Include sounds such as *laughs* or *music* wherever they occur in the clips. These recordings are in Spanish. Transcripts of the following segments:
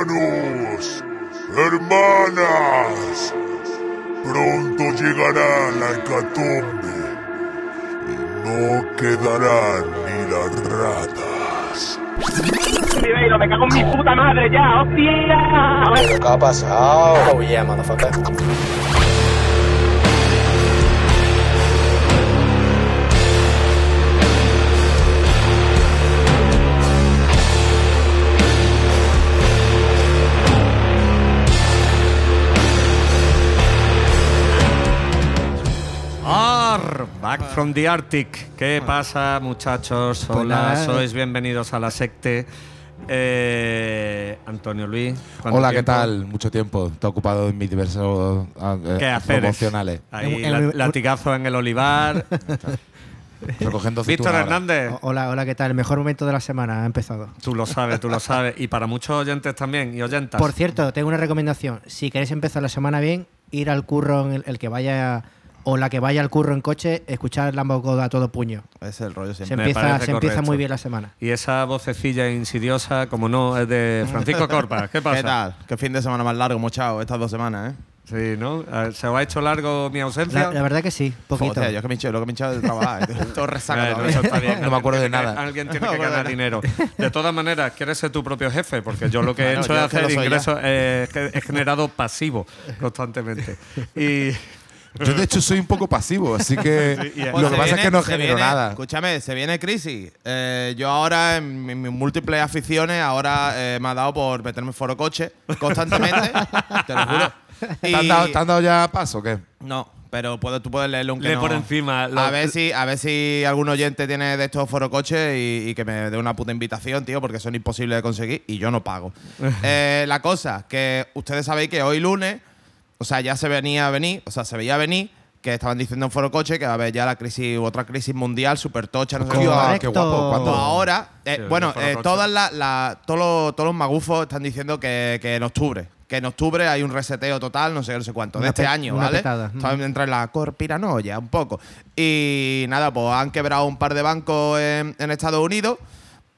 Hermanos, hermanas, pronto llegará la hecatombe y no quedarán ni las ratas. Me cago en mi puta madre ya, hostia. ¿Qué ha pasado? Oh yeah, motherfucker. From the Arctic. ¿Qué pasa, muchachos? Pues Hola, nada, sois bienvenidos a la secte. Eh, Antonio Luis. ¿cuánto Hola, ¿qué tal? Mucho tiempo. Está ocupado en mis diversos ah, eh, promocionales. Ahí, En- en- la- latigazo en el olivar. *laughs* Recogiendo Víctor. Hernández. Hola, hola, ¿qué tal? El mejor momento de la semana ha empezado. Tú lo sabes, tú lo sabes. Y para muchos oyentes también y oyentas. Por cierto, tengo una recomendación. Si queréis empezar la semana bien, ir al curro, en el, el que vaya o la que vaya al curro en coche, escuchar Lambo God a todo puño. Ese es el rollo Se siempre. Me empieza, se empieza muy bien la semana. Y esa vocecilla insidiosa, como no, es de Francisco Corpa. *laughs* ¿Qué pasa? ¿Qué tal? Qué fin de semana más largo hemos echado estas dos semanas, ¿eh? Sí, ¿no? Eh, ¿Se os ha hecho largo mi ausencia? La, la verdad que sí, poquito. Joder, yo que me he hecho, lo que me he echado de trabajar. *laughs* Todo resaca Bueno, todavía. eso está bien. *laughs* No me acuerdo de nada. que- Alguien tiene No que ganar dinero. De todas maneras, quieres ser tu propio jefe, porque yo lo que he Bueno, hecho yo es es hacer ingresos, eh, que he generado pasivo constantemente. Y Yo, de hecho, soy un poco pasivo, así que Sí, lo Pues que pasa es que no genero viene- nada. Escúchame, se viene crisis. Eh, yo ahora, en mi- mis múltiples aficiones, ahora eh, me ha dado por meterme en foro coche constantemente. *laughs* te lo juro. ¿Te han, dado, te han dado ya paso o qué? No, pero puedo, tú puedes leerlo un Lee por encima, lo- a ver si a ver si algún oyente tiene de estos foro coches y, y que me dé una puta invitación, tío, porque son imposibles de conseguir y yo no pago. *laughs* Eh, la cosa, que ustedes sabéis que hoy lunes, o sea, ya se venía a venir, o sea, se veía venir que estaban diciendo en foro coche que va a haber ya la crisis, otra crisis mundial súper tocha, no sé qué. Guapo. ¿Cuándo? Ahora, eh, Sí, bueno, eh, todas las la- todos, los, todos los magufos están diciendo que, que en octubre. Que en octubre hay un reseteo total, no sé, no sé cuánto, de este año, ¿vale? petada. Están entra en la corpiranoia un poco. Y nada, pues han quebrado un par de bancos en, en Estados Unidos.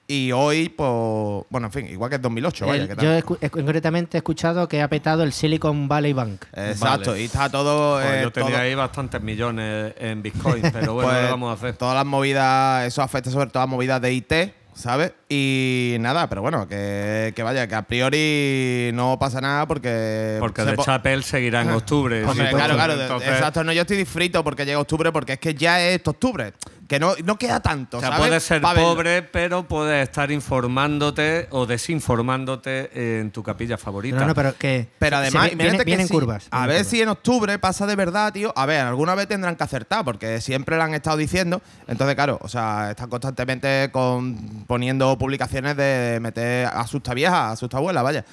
Y hoy, pues, bueno, en fin, igual que en 2008, vaya. El- que tal. yo he escu- concretamente he escuchado que ha petado el Silicon Valley Bank. Exacto, Vale. y está todo. Joder, eh, yo tenía todo- ahí bastantes millones en Bitcoin, *laughs* pero bueno, pues, ¿qué le vamos a hacer? Todas las movidas, eso afecta sobre todo a movidas de IT, ¿sabes? Y nada, pero bueno, que, que vaya, que a priori no pasa nada porque. Porque de po- Chapel seguirá en octubre. Hombre, sí, claro, pues, claro, entonces- exacto. No, yo estoy disfrito porque llega octubre, porque es que ya es octubre. Que no, no queda tanto. O sea, ¿sabes? puedes ser pobre, pero puedes estar informándote o desinformándote en tu capilla favorita. No, no, pero que. Pero además, se- viene- imagínate que vienen si- curvas. A ver curvas. si en octubre pasa de verdad, tío. A ver, alguna vez tendrán que acertar, porque siempre lo han estado diciendo. Entonces, claro, o sea, están constantemente con, poniendo publicaciones de meter asusta vieja, asusta abuela, vaya.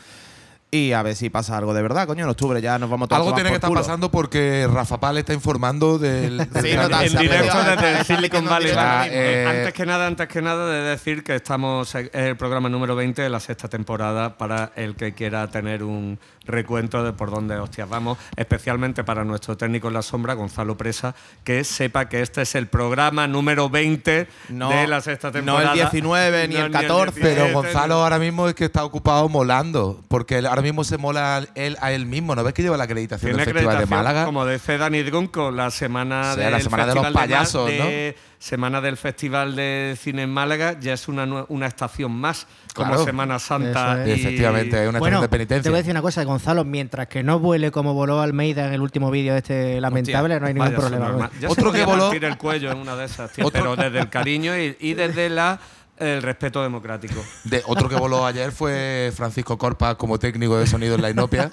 Y a ver si pasa algo de verdad, coño. En octubre ya nos vamos todos Algo tiene que estar culo. pasando porque Rafa Pal está informando del. *laughs* del Sí, total, en directo desde el Silicon Valley. ahora ahora eh, antes que nada, antes que nada, de decir que estamos es el programa número 20 de la sexta temporada para el que quiera tener un recuento de por dónde hostias vamos, especialmente para nuestro técnico en la sombra, Gonzalo Presa, que sepa que este es el programa número 20 No, de la sexta no temporada. el 19 ni el 14. Pero 17, Gonzalo ahora mismo es que está ocupado molando, porque él ahora mismo se mola él a él mismo. ¿No ves que lleva la acreditación Tiene del Festival de acreditación, Málaga? como dice Dani Drunco, la semana, Sí, del la semana de los payasos, de- Semana del Festival de Cine en Málaga ya es una, una estación más, como Claro. Semana Santa. Y- Efectivamente, es una Bueno, estación de te penitencia. voy a decir una cosa, Gonzalo, mientras que no vuele como voló Almeida en el último vídeo este lamentable, no hay ningún problema. Otro se que voló- el cuello en una de esas, tío, pero desde el cariño y, y desde la, el respeto democrático. De, otro que voló ayer fue Francisco Corpa como técnico de sonido en la Inopia.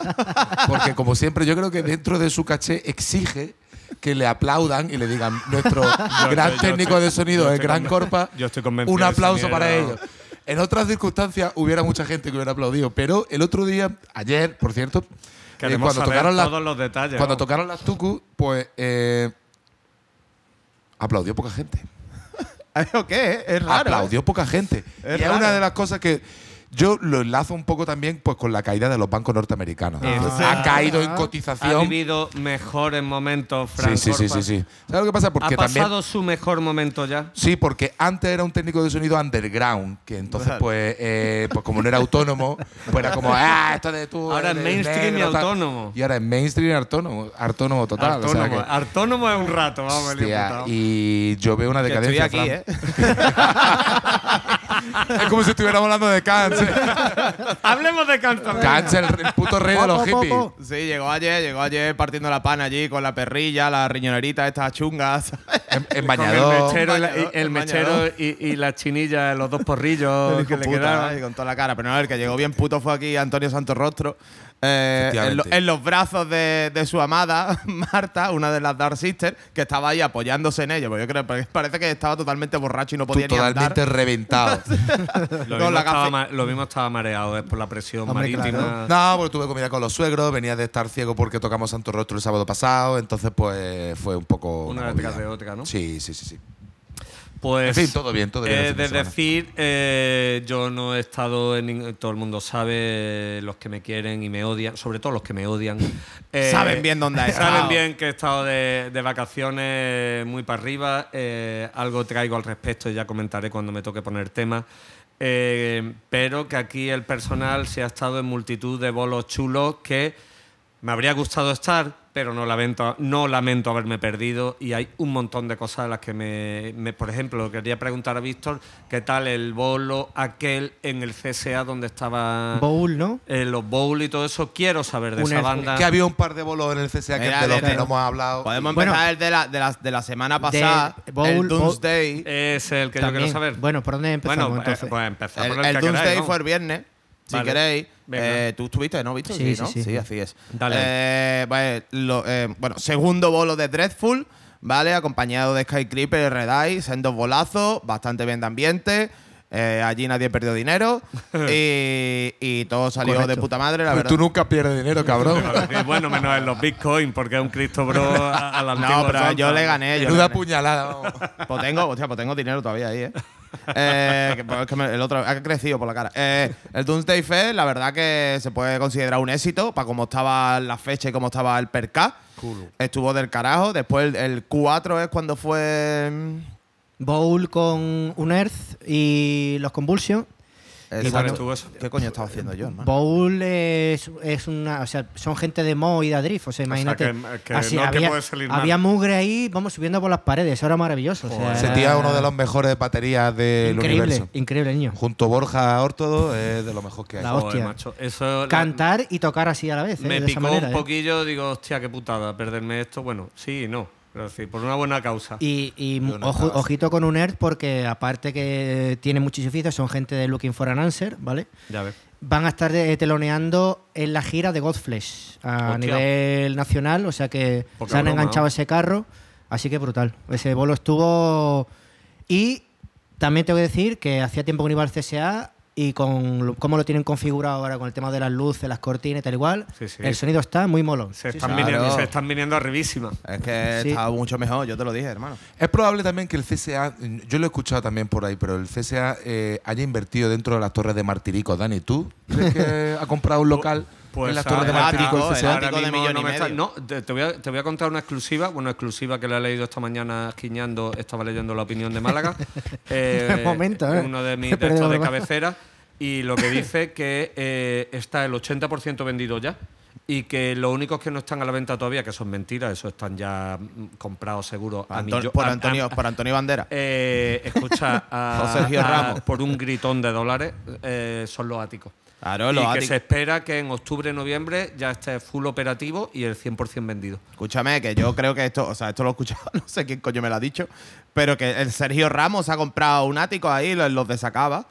Porque, como siempre, yo creo que dentro de su caché exige que le aplaudan y le digan nuestro gran yo técnico estoy- de sonido estoy Gran Corpa. yo estoy convencido Un aplauso para ellos. En otras circunstancias hubiera mucha gente que hubiera aplaudido, pero el otro día, ayer, por cierto, eh, cuando tocaron las todos los detalles. cuando vamos. tocaron las tucu, pues eh, aplaudió poca gente. *laughs* ¿O qué? Es raro. ¿eh? Aplaudió poca gente. Es y es una de las cosas que Yo lo enlazo un poco también pues con la caída de los bancos norteamericanos. Ah. ha caído en Ha cotización. vivido mejores momentos, Frank sí, sí, sí, sí. ¿Sabes lo que pasa? Porque ¿Ha también pasado su mejor momento ya? Sí, porque antes era un técnico de sonido underground, que entonces, pues, eh, pues como no era autónomo, pues era como, ah, esto de tú. Ahora es mainstream y negro, tal". autónomo. Y ahora es mainstream y autónomo, autónomo total. o sea que- Artónomo es un rato, vamos, hostia, y yo veo una Que estoy decadencia. aquí, Fran. ¿eh? *laughs* *laughs* Es como si estuviéramos hablando de Kant. *laughs* Hablemos de. Kant es el, el puto rey de los hippies. Sí, llegó ayer, llegó ayer partiendo la pana allí con la perrilla, la riñonerita, estas chungas. En, en Con el bañador. mechero, y la, y- Bañador, el el mechero bañador. y, y la chinilla, los dos porrillos *laughs* que le puta, y con toda la cara. Pero no, el que llegó bien puto fue aquí Antonio Santorrostro. Eh, en, lo- Efectivamente. en los brazos de, de su amada, *laughs* Marta, una de las Dark Sisters, que estaba ahí apoyándose en ello. Porque yo creo que parece que estaba totalmente borracho y no Tú podía ni totalmente andar. reventado. *laughs* Lo, mismo estaba gafe- ma- lo mismo estaba mareado, es por la presión Hombre, marítima. No, porque tuve comida con los suegros, venía de estar ciego porque tocamos Santo Rostro el sábado pasado, entonces pues fue un poco. Una detrás de otra, ¿no? Sí, sí, sí, sí. Pues, En fin, todo bien, todo bien eh, de decir, eh, yo no he estado en. Todo el mundo sabe, los que me quieren y me odian, sobre todo los que me odian. eh, *laughs* Saben bien dónde has Saben estado. bien que he estado de, de vacaciones muy para arriba. eh, algo traigo al respecto y ya comentaré cuando me toque poner tema. Eh, pero que aquí el personal se ha estado en multitud de bolos chulos que me habría gustado estar, pero no lamento, no lamento haberme perdido y hay un montón de cosas a las que me, me- por ejemplo, quería preguntar a Víctor qué tal el bolo aquel en el CSA donde estaba Bowl, ¿no? eh, los bowl y todo eso. Quiero saber de Un esa banda. Que había un par de bolos en el CSA que Mira, de los de- que no hemos hablado. Podemos Bueno. empezar el de la, de, la, de la semana pasada. Bowl- el Doomsday. Es el que yo quiero saber. Bueno, ¿por dónde empezamos Bueno, entonces? eh, pues empezamos el por el, el que Doomsday queráis, ¿no? fue el viernes. Si Vale. queréis. Eh, ¿Tú estuviste, no, Víctor? Sí, ¿no? sí, sí. así es. Dale. Eh, vale, lo- eh, bueno, segundo bolo de Dreadful, ¿vale? Acompañado de Skycreeper y Red Eye, sendos bolazos, bastante bien de ambiente. Eh, allí nadie perdió dinero *laughs* y, y todo salió Correcto. de puta madre, la verdad. tú nunca pierdes dinero, cabrón. Y bueno, menos en los bitcoins, porque es un Cristo Bro a, a la No, pero yo le gané. Yo le Menuda gané. puñalada, vamos. Pues tengo, hostia, pues tengo dinero todavía ahí, ¿eh? Eh, que- pues es que me- el otro ha crecido por la cara. Eh, el Doomsday Fest, la verdad que se puede considerar un éxito para cómo estaba la fecha y cómo estaba el perca. Estuvo del carajo. Después el, el 4 es cuando fue. mm, Bowl con Unearth y los Convulsion. Eso? ¿Qué coño estaba haciendo yo, hermano? Bowl es, es una. O sea, son gente de Mo y de Adrift. O sea, imagínate. que- que no te había, puede salir había mugre ahí, vamos subiendo por las paredes. Eso era maravilloso. o sea, era es uno de los mejores baterías del Increíble, universo. increíble, niño. Junto a Borja Ortodo es de lo mejor que hay. La Joder, hostia. macho, eso la- Cantar y tocar así a la vez. ¿eh? me de esa picó manera, un ¿eh? poquillo, digo, hostia, qué putada, perderme esto. Bueno, sí y no. Pero sí, por una buena causa. Y, ojo- ojito con Unearth porque aparte que tiene muchísimos oficios, son gente de Looking for an Answer, ¿vale? Ya ves. Van a estar eh, teloneando en la gira de Godflesh a Hostia. nivel nacional, o sea que Poca se han broma, enganchado ¿no? a ese carro, así que brutal. Ese bolo estuvo. Y también tengo que decir que hacía tiempo que no iba al CSA y con lo- cómo lo tienen configurado ahora con el tema de las luces, las cortinas y tal igual, Sí, sí. el sonido está muy molón. Se están, sí. viniendo, Claro. se están viniendo arribísima. Es que Sí. estaba mucho mejor, yo te lo dije, hermano. Es probable también que el CSA, yo lo he escuchado también por ahí, pero el CSA eh, haya invertido dentro de las torres de Martirico. Dani, ¿tú crees que *laughs* ha comprado un local Pues en las torres de ahora- Martirico ahora- el CSA? ático de mismo millón no y está- no, te, te voy a, te voy a contar una exclusiva, bueno, exclusiva que la he leído esta mañana esquiñando, estaba leyendo la opinión de Málaga. *laughs* Eh, Momento, ¿eh? Uno de mis He *laughs* de, cabecera. Y lo que dice que eh, está el 80% vendido ya. Y que los únicos que no están a la venta todavía, que son mentiras, eso están ya mm, comprados seguro a millo- por, Antonio, a- por Antonio Bandera. *laughs* eh, escucha a, *laughs* Sergio Ramos. por un gritón de dólares eh, son los áticos. Claro, y los que áticos. se espera que en octubre, noviembre ya esté full operativo y el 100% vendido. Escúchame, que yo creo que esto, o sea, esto lo he escuchado, *laughs* no sé quién coño me lo ha dicho, pero que el Sergio Ramos ha comprado un ático ahí, los, los de Sacaba.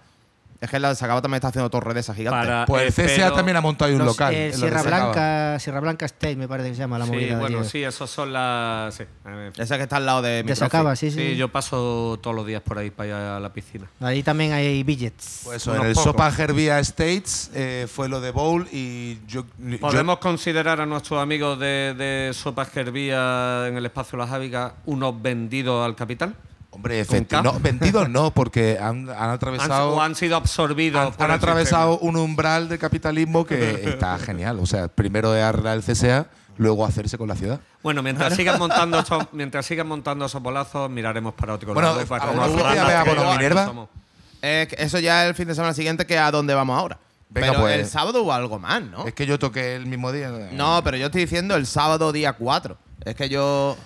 Es que la de Sacaba también está haciendo torres de esas gigantes. Para- Pues el eh, CSA también ha montado ahí un Los- local. eh, Sierra. Blanca, Sierra Blanca State me parece que se llama la Sí, movida. bueno, sí, esos son las. Sí, eh, Esa que está al lado de mi De Sacaba, sí, sí. sí, yo paso todos los días por ahí para ir a la piscina. Ahí también hay billets. Pues eso, en el pocos. Sopa Gerbia Estates eh, fue lo de Bowl y yo. yo- ¿Podemos considerar a nuestros amigos de, de Sopa Gervía en el espacio Las Ávicas unos vendidos al capital? Hombre, vendidos no, porque han, han Han, atravesado. o han sido absorbidos. han, por han el atravesado un umbral de capitalismo que está genial. O sea, primero es arreglar el CSA, luego hacerse con la ciudad. Bueno, mientras sigan montando *laughs* esos, mientras sigan montando esos bolazos, miraremos para otro Bueno, lado. para ¿a que una nos fuerte ratas vez a que Bono igual Minerva? Eh, eso ya es el fin de semana siguiente, que a dónde vamos ahora. Venga, pero pues. el sábado hubo algo más, ¿no? Es que yo toqué el mismo día. No, pero yo estoy diciendo el sábado día 4. Es que yo.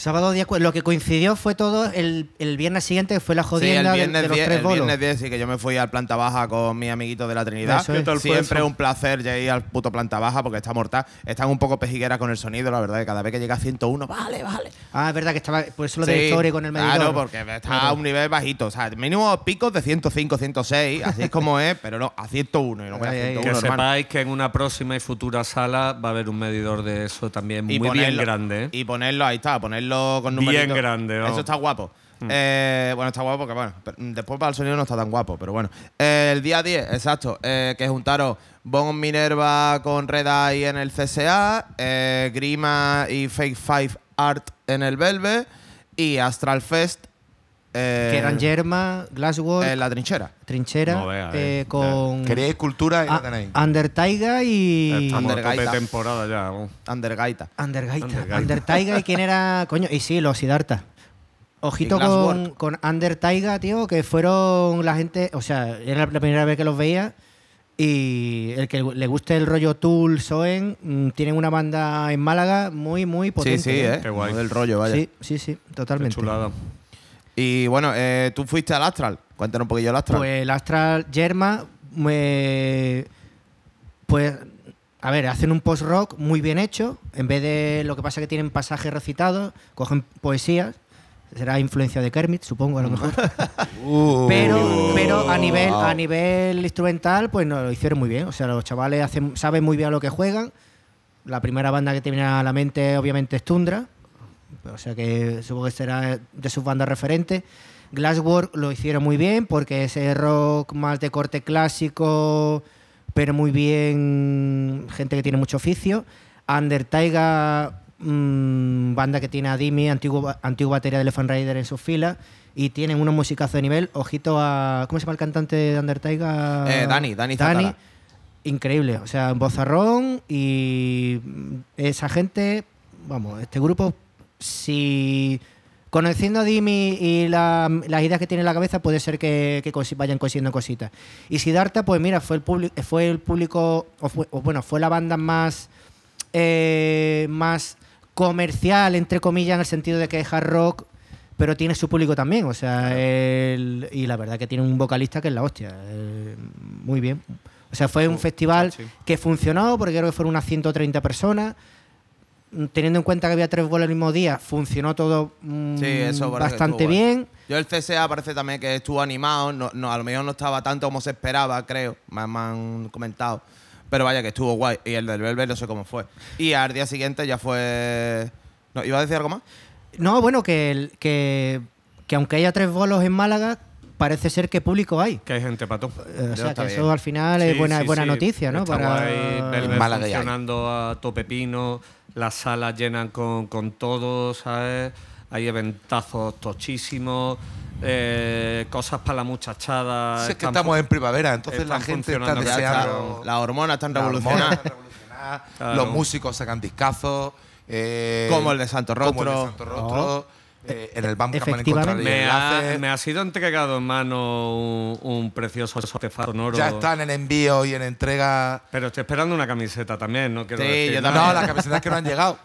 Sábado día. Lo que coincidió fue todo el, el viernes siguiente, que fue la Sí, el jodienda de- viernes, de, los 10, tres el bolos. viernes 10 sí que yo me fui al planta baja con mi amiguito de la Trinidad. Eso es. ¿Qué tal fue Siempre un placer ya ir al puto planta baja porque está mortal. Están un poco pejigueras con el sonido, la verdad, que cada vez que llega a 101, vale, vale. Ah, es verdad que estaba. Por eso lo de Sí, Story con el medidor. Claro, porque está Claro. a un nivel bajito. O sea, mínimo picos de 105, 106, así es como es, pero no, a 101. Y no voy a Ay, ay, 101, Que hermano. sepáis que en una próxima y futura sala va a haber un medidor de eso también muy bien ponerlo- grande. ¿eh? Y ponerlo, ahí está, ponerlo con Bien numeritos. grande, vamos. Eso está guapo. Eh, bueno, está guapo porque, bueno, mm, después para el sonido no está tan guapo, pero bueno. Eh, el día 10, exacto, eh, que juntaron Bon Minerva con Red Eye en el CSA, eh, Grima y Fake Five Art en el Velvet y Astral Fest. Eh, Que eran Yerma, Glasswork, en la trinchera. Trinchera, No vea, eh, eh, con. Queréis cultura y la tenéis. Undertaiga y. De Undergaita. temporada ya. vamos. Undergaita. Undergaita. Undergaita. Undertaiga y quién era. *laughs* Coño, y sí, los Siddhartha. Ojito con, con Undertaiga, tío, que fueron la gente. O sea, era la primera vez que los veía. Y el que le guste el rollo Tool, Soen, mm, tienen una banda en Málaga muy, muy potente. Sí, sí, eh. Qué guay. Del rollo, vaya. Sí, sí, sí, Qué totalmente. chulada. Y bueno, eh, tú fuiste al Astral. Cuéntanos un poquillo el Astral. Pues el Astral Yerma, me- pues, a ver, hacen un post-rock muy bien hecho. En vez de lo que pasa que tienen pasajes recitados, cogen poesías. Será influencia de Kermit, supongo, a lo mejor. *laughs* Uh. pero, pero a nivel, a nivel instrumental, pues no, lo hicieron muy bien. O sea, los chavales hacen, saben muy bien a lo que juegan. La primera banda que te viene a la mente, obviamente, es Tundra. O sea que supongo que será de sus bandas referentes. Glasswork lo hicieron muy bien porque ese rock más de corte clásico, pero muy bien, gente que tiene mucho oficio. Undertaiga, mm, banda que tiene a Dimi, antiguo, antiguo batería de Elephant Rider en sus filas, y tienen unos musicazos de nivel. Ojito a. ¿Cómo se llama el cantante de Undertaiga? Eh, Dani, Dani Zatara. Increíble, o sea, bozarrón y esa gente, vamos, este grupo, si conociendo a Dimi y la- las ideas que tiene en la cabeza, puede ser que, que vayan consiguiendo cositas. Y Siddhartha, pues mira, fue el, publi- fue el público, o, fue- o bueno, fue la banda más, eh, más comercial, entre comillas, en el sentido de que es hard rock, pero tiene su público también, o sea, el- y la verdad que tiene un vocalista que es la hostia, eh, muy bien. O sea, fue un festival sí. que funcionó, porque creo que fueron unas 130 personas. Teniendo en cuenta que había tres bolos el mismo día, funcionó todo mm, Sí, eso bastante estuvo bien. Yo el CSA parece también que estuvo animado, no, no, a lo mejor no estaba tanto como se esperaba, creo, me, han- me han comentado. Pero vaya que estuvo guay. Y el del Velvet no sé cómo fue. Y al día siguiente ya fue... No, ¿Iba a decir algo más? No, bueno, que, el- que, que aunque haya tres bolos en Málaga, parece ser que público hay. Que hay gente pato. Eh, o sea, que bien. eso al final es buena, sí, buena sí. noticia, ¿no? Está Para guay, hay. funcionando a tope pino, las salas llenan con, con todo, ¿sabes? Hay eventazos tochísimos, eh, cosas para la muchachada. Si es que estamos en primavera, entonces la gente está deseando. las hormonas están la hormona revolucionadas. Claro. Los músicos sacan discazos. eh, Como el de Santo como el de Rostro. Santo Rostro. Eh, en el Bandcamp han Efectivamente. encontrado Me ha, me ha sido entregado en mano un, un precioso artefacto sonoro. Ya están en envío y en entrega. Pero estoy esperando una camiseta también, no quiero Sí, decir yo también. No, las camisetas que no han llegado.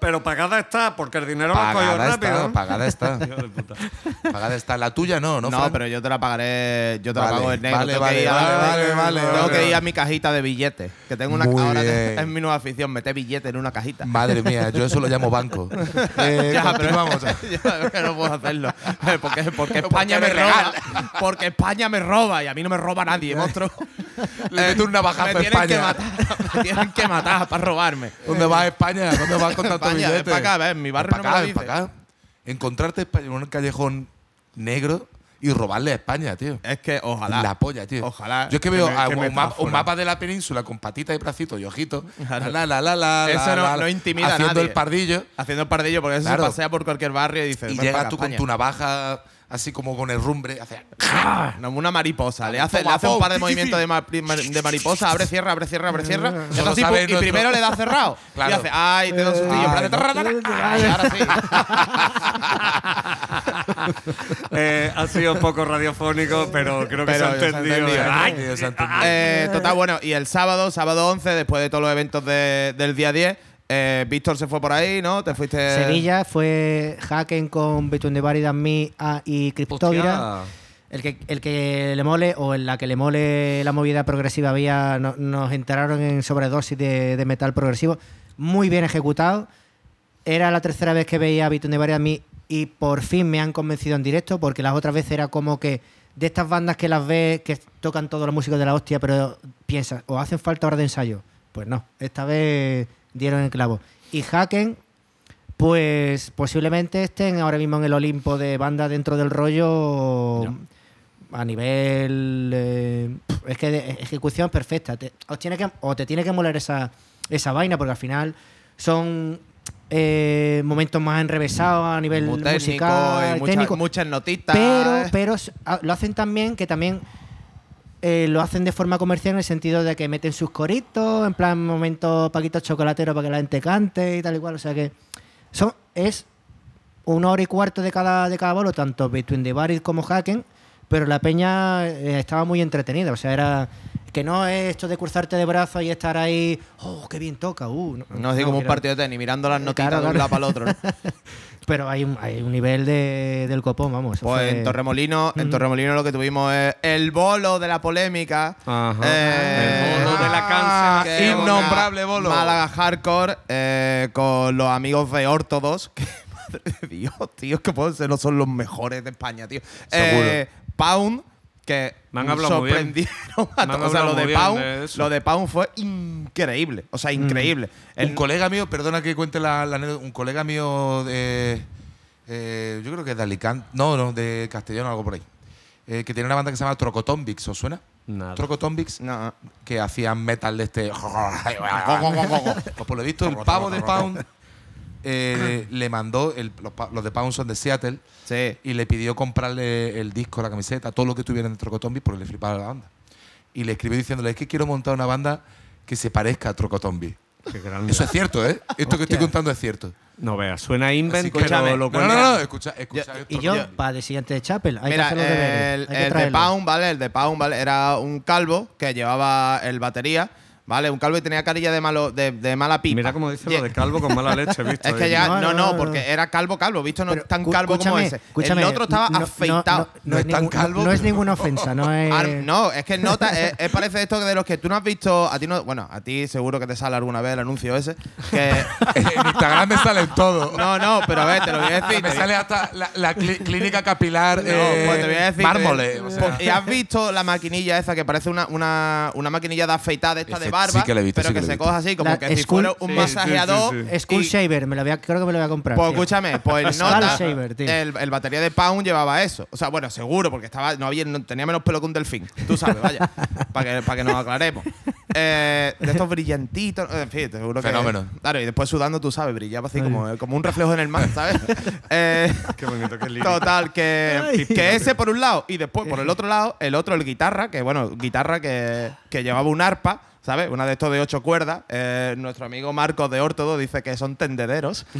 Pero pagada está, porque el dinero lo cogido Pagada rápido. está, pagada está. *laughs* Pagada está. La tuya no, ¿no? No, Fran? pero yo te la pagaré, yo te Vale, la pago en negro. vale, Tengo que vale, ir a- vale, vale, vale, Tengo vale. que ir a mi cajita de billetes. Que tengo una Muy ahora bien. es mi nueva afición, meter billetes en una cajita. Madre mía, yo eso lo llamo banco. *laughs* Eh, Ya, pero- continuamos. *laughs* Ya, que no puedo hacerlo. Porque, porque Porque España me roba. Porque España me roba y a mí no me roba nadie, monstruo. Le meto un navajazo me a tienen que España. matar. Me tienen que matar para robarme. ¿Dónde vas a España? ¿Dónde vas con tanto España, ven billete? pa' acá, ven, mi barrio Ven no pa' me lo acá, ven dice. Encontrarte en un callejón negro y robarle a España, tío. Es que ojalá. La polla, tío. Ojalá. Yo es que veo a- un, mapa, metáfora. un mapa de la península con patitas y bracitos y ojitos. Claro. La, la, la, la, Eso la, no- la, no intimida a Haciendo nadie. el pardillo. Haciendo el pardillo porque eso Claro. se pasea por cualquier barrio y dices. Y "Ven para llegas acá, tú con España". tu navaja, así como con el rumbre. Hace, *laughs* una mariposa. Le hace, le hace un par de movimientos de, ma- de mariposa, abre, cierra, abre, cierra, abre, cierra. *laughs* Y, hace así, sabe pum, y nuestro- primero le da cerrado. *laughs* Claro. Y hace, ay, te da un sustillo. en plan de tarra, tarra, ay, ahora sí. Eh, ha sido un poco radiofónico, pero creo que Pero se ha se ha entendido. entendido, ¿eh? Ay, Dios santo. Eh, total, bueno, y el sábado, sábado 11, después de todos los eventos de- del día 10, eh, Víctor se fue por ahí, ¿no? Te fuiste. Sevilla fue Haken con Between the Buried and Me ah, y Cryptovira. Hostia. El que, el que le mole o en la que le mole la movida progresiva había no- nos enteraron en sobredosis de, de metal progresivo. Muy bien ejecutado. Era la tercera vez que veía Between the and Me y por fin me han convencido en directo porque las otras veces era como que de estas bandas que las ves que tocan todos los músicos de la hostia pero piensas o hacen falta horas de ensayo. Pues no, esta vez dieron el clavo. Y Haken pues posiblemente estén ahora mismo en el Olimpo de bandas dentro del rollo a nivel eh, es que de ejecución perfecta te, os tiene que, o te tiene que moler esa, esa vaina porque al final son eh, momentos más enrevesados a nivel técnico, musical y mucha- técnico muchas notitas. pero, pero lo hacen también que también eh, lo hacen de forma comercial en el sentido de que meten sus coritos, en plan momento paquito chocolatero para que la gente cante y tal y cual. O sea que son, es una hora y cuarto de cada, de cada bolo, tanto Between the Buried como Haken, pero la peña eh, estaba muy entretenida. O sea, era que no es esto de cruzarte de brazos y estar ahí, oh, qué bien toca. Uh, No es como un partido de tenis, mirando las notitas Claro, de un lado para el otro. ¿no? *laughs* Pero hay un, hay un nivel de, del copón, vamos. Pues fue- en Torremolino, en Torremolino lo que tuvimos es el bolo de la polémica. Ajá. Eh, El bolo de la cáncer. Innombrable bolo. Málaga hardcore eh, con los amigos de Ortodos. Que, *laughs* madre de Dios, tío, que pueden ser, no son los mejores de España, tío. Eh, Pound, que Me han hablado muy bien. sorprendieron a todos. O sea, lo de Pound, de lo de Pound fue increíble. O sea, increíble. El- Un colega mío, perdona que cuente la, la anécdota, un colega mío de. eh, yo creo que es de Alicante. No, no, de Castellón o algo por ahí. eh, que tiene una banda que se llama Trocotombix, ¿os suena? Nada. Trocotombix, no, que hacían metal de este. *laughs* *laughs* pues por lo visto, el pavo de Pound eh, le mandó. el- los, los de Pound son de Seattle. sí. Y le pidió comprarle el disco, la camiseta, todo lo que tuviera en Trocotombis porque le flipaba la banda. Y le escribió diciéndole, es que quiero montar una banda que se parezca a Trocotombi. Eso es cierto, ¿eh? Esto que estoy contando es cierto. No veas, suena invent, lo no, no, no, no, escucha, escucha. Yo- esto. Y yo, Yo- para el siguiente de Chapel, hay que Mira, hacer el, que el de. Pound, ¿vale? El de Pound, ¿vale? Era un calvo que llevaba el batería, ¿vale? Un calvo y tenía carilla de malo de, de mala pipa. Mira cómo dice lo de calvo con mala leche, *laughs* ¿viste? Es que ya, No, no, no, no, no, porque no. era calvo, calvo, visto no Pero, tan calvo como ese. escúchame, el otro estaba no- no- afeitado. No, No es tan calvo, no es ninguna ofensa, no *laughs* es. Ah, no, es que nota, *laughs* es, es parece esto de los que tú no has visto, a ti no, bueno, a ti seguro que te sale alguna vez el anuncio ese, que en Instagram me salen todo. no, no, pero a ver, te lo voy a decir. me te- sale hasta la, clínica capilar No, eh, pues te voy a decir. mármole. o sea. ¿Y has visto la maquinilla esa que parece una, una, una maquinilla de afeitar de esta de barba? sí que he visto, pero sí que, que la he se visto. coja así, como La que si Skull- fuera un Sí, masajeador. sí, sí, Skull y- Shaver, me la voy a, creo que me lo voy a comprar. Pues tío. escúchame, pues el Skull nota, Shaver, tío. el, el batería de Pound llevaba eso. O sea, bueno, seguro, porque estaba, no había, no- tenía menos pelo que un delfín. Tú sabes, vaya. *laughs* Para que, para que nos aclaremos. Eh, de estos brillantitos, en fin, te seguro que. Fenómeno. Claro, y después sudando, tú sabes, brillaba así como, como un reflejo en el mar, ¿sabes? *laughs* Eh, Qué bonito, qué lindo. Total, que, que ese por un lado y después por el otro lado, el otro, el guitarra, que bueno, guitarra que, que llevaba un arpa, ¿sabes? Una de estos de ocho cuerdas. Eh, nuestro amigo Marcos de Órtodo dice que son tendederos. *laughs*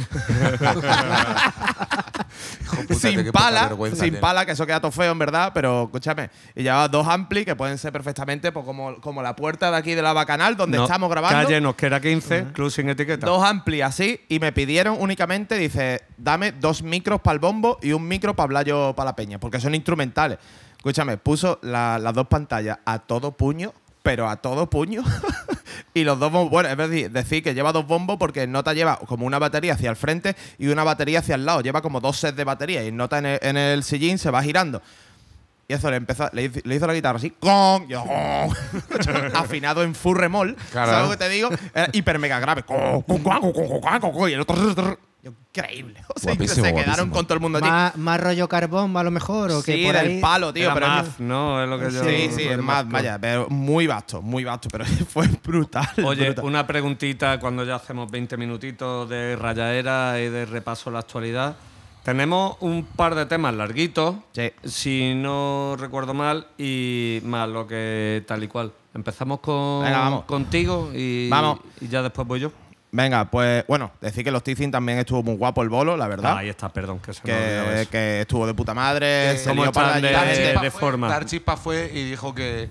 Hijo puta, qué sin pala, sin tiene. pala, que eso queda todo feo, en verdad, pero escúchame. Y llevaba dos ampli que pueden ser perfectamente pues, como, como la puerta de aquí de la Bacanal, donde No, estamos grabando. Calle Nosquera 15, Club sin etiqueta. Dos ampli así y me pidieron únicamente, dice, dame dos micros para el bombo y un micro para hablar yo para la peña, porque son instrumentales. Escúchame, puso la- las dos pantallas a todo puño, pero a todo puño. *laughs* y los dos bombos, bueno, es decir, decir que lleva dos bombos porque Nota lleva como una batería hacia el frente y una batería hacia el lado. Lleva como dos sets de batería y Nota en el, en el sillín se va girando. Y eso le empezó, le hizo, le hizo la guitarra así, ¡gong! *laughs* afinado en full remol. Claro. ¿Sabes lo que te digo? Era hiper mega grave. Y el otro. Increíble. *laughs* O sea, Guapísimo, se quedaron guapísimo. con todo el mundo allí. Más, más rollo carbón, a lo mejor. O que sí, por del ahí. palo, tío. Era pero Maz, ¿no? Es lo que yo Sí, sí, es más, vaya, pero muy vasto, muy vasto, pero *laughs* fue brutal. Oye, brutal. una preguntita cuando ya hacemos 20 minutitos de rayaera y de repaso a la actualidad. Tenemos un par de temas larguitos, Sí. si no recuerdo mal, y más lo que tal y cual. Empezamos con, Venga, vamos. contigo y, Vamos. y ya después voy yo. Venga, pues bueno, decir que los teasing también estuvo muy guapo el bolo, la verdad. Ah, ahí está, perdón, que se me que, eso. que estuvo de puta madre, se ¿Cómo lió para están allí de- de forma. Dar Chispa fue y dijo que,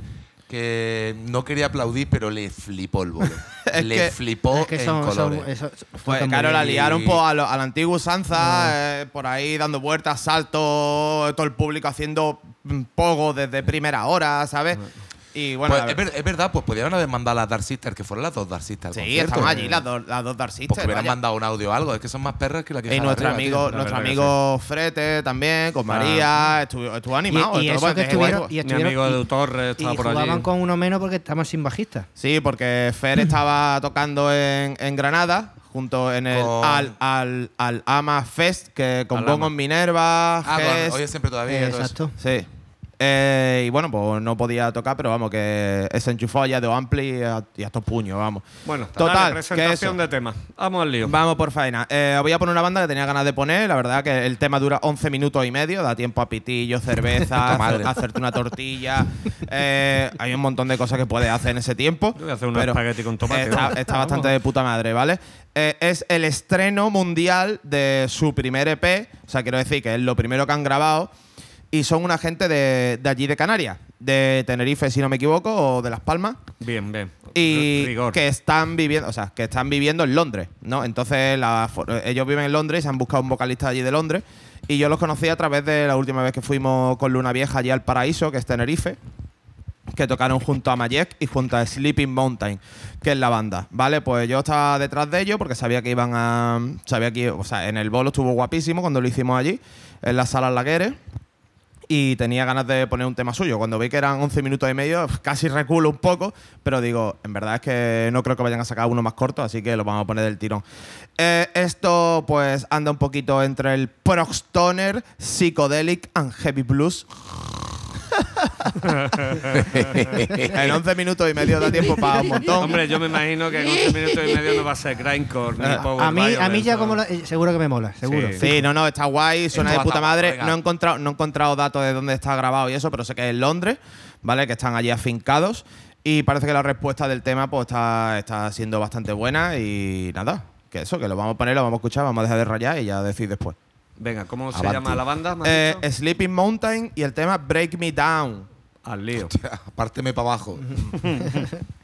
que no quería aplaudir, pero le flipó el bolo. *laughs* Le que- flipó Es que en son, son- colores. eso- Pues fue claro, la liaron Y- pues, a, lo- a la antigua usanza, eh, por ahí dando vueltas, saltos, todo el público haciendo pogo desde primera hora, ¿sabes? Y bueno, Pues, es, ver- es verdad, pues podrían haber mandado a las Dark Sisters, que fueron las dos Dark Sisters. sí, estaban allí las dos, las dos Dark Sisters, Porque hubieran mandado un audio o algo, es que son más perras que la que Y nuestro arriba, amigo, nuestro amigo Frete también, con María, estuvo, estuvo animado. Y, y eso que bastante estuvieron, y Mi estuvieron- amigo y- Edu Torres estaba y por jugaban allí. con uno menos porque estaban sin bajista. Sí, porque Fer *laughs* estaba tocando en, en Granada, junto en el Con- al, al, al Ama Fest, que con Bongo. Minerva, Ah, Gest, con, oye, siempre todavía. Eh, eso. exacto. Sí. Eh, y bueno, pues no podía tocar, pero vamos, que se enchufó ya de Ampli y a, y a estos puños, vamos. Bueno, Total, presentación de temas. Vamos al lío. Vamos por faena. Eh, voy a poner una banda que tenía ganas de poner. La verdad que el tema dura 11 minutos y medio. Da tiempo a pitillo, cerveza, *laughs* hacer- hacerte una tortilla. Eh, hay un montón de cosas que puedes hacer en ese tiempo. Yo voy a hacer pero espagueti con tomate, Está, está bastante de puta madre, ¿vale? Es el estreno mundial de su primer EP. O sea, quiero decir que es lo primero que han grabado. Y son una gente de, de allí de Canarias. De Tenerife, si no me equivoco, o de Las Palmas Bien, bien. y Rigor. que están viviendo, o sea, que están viviendo en Londres, ¿no? Entonces la ellos viven en Londres y se han buscado un vocalista allí de Londres y yo los conocí a través de la última vez que fuimos con Luna Vieja allí al Paraíso, que es Tenerife, que tocaron junto a Mayek y junto a Sleeping Mountain, que es la banda, ¿vale? Pues yo estaba detrás de ellos porque sabía que iban a sabía que, o sea, en el bolo estuvo guapísimo cuando lo hicimos allí en la sala Lagueres y tenía ganas de poner un tema suyo. Cuando vi que eran 11 minutos y medio, casi reculo un poco, pero digo, en verdad es que no creo que vayan a sacar uno más corto, así que lo vamos a poner del tirón. Eh, esto pues anda un poquito entre el proxtoner, psychedelic and heavy blues. En 11 minutos y medio da tiempo para un montón. Hombre, yo me imagino que en 11 minutos y medio no va a ser grindcore ni power A mí, a mí ya como la- eh, seguro que me mola, seguro. Sí. Sí, no, no, está guay, suena Esto de puta madre. No he, encontrado, no he encontrado datos de dónde está grabado y eso, pero sé que es en Londres, ¿vale? Que están allí afincados. Y parece que la respuesta del tema pues está, está siendo bastante buena y nada, que eso, que lo vamos a poner, lo vamos a escuchar, vamos a dejar de rayar y ya decir después. Venga, ¿cómo se Avanti. llama la banda? ¿Me has Eh? Sleeping Mountain y el tema Break Me Down. Al lío. Párteme para abajo. *laughs*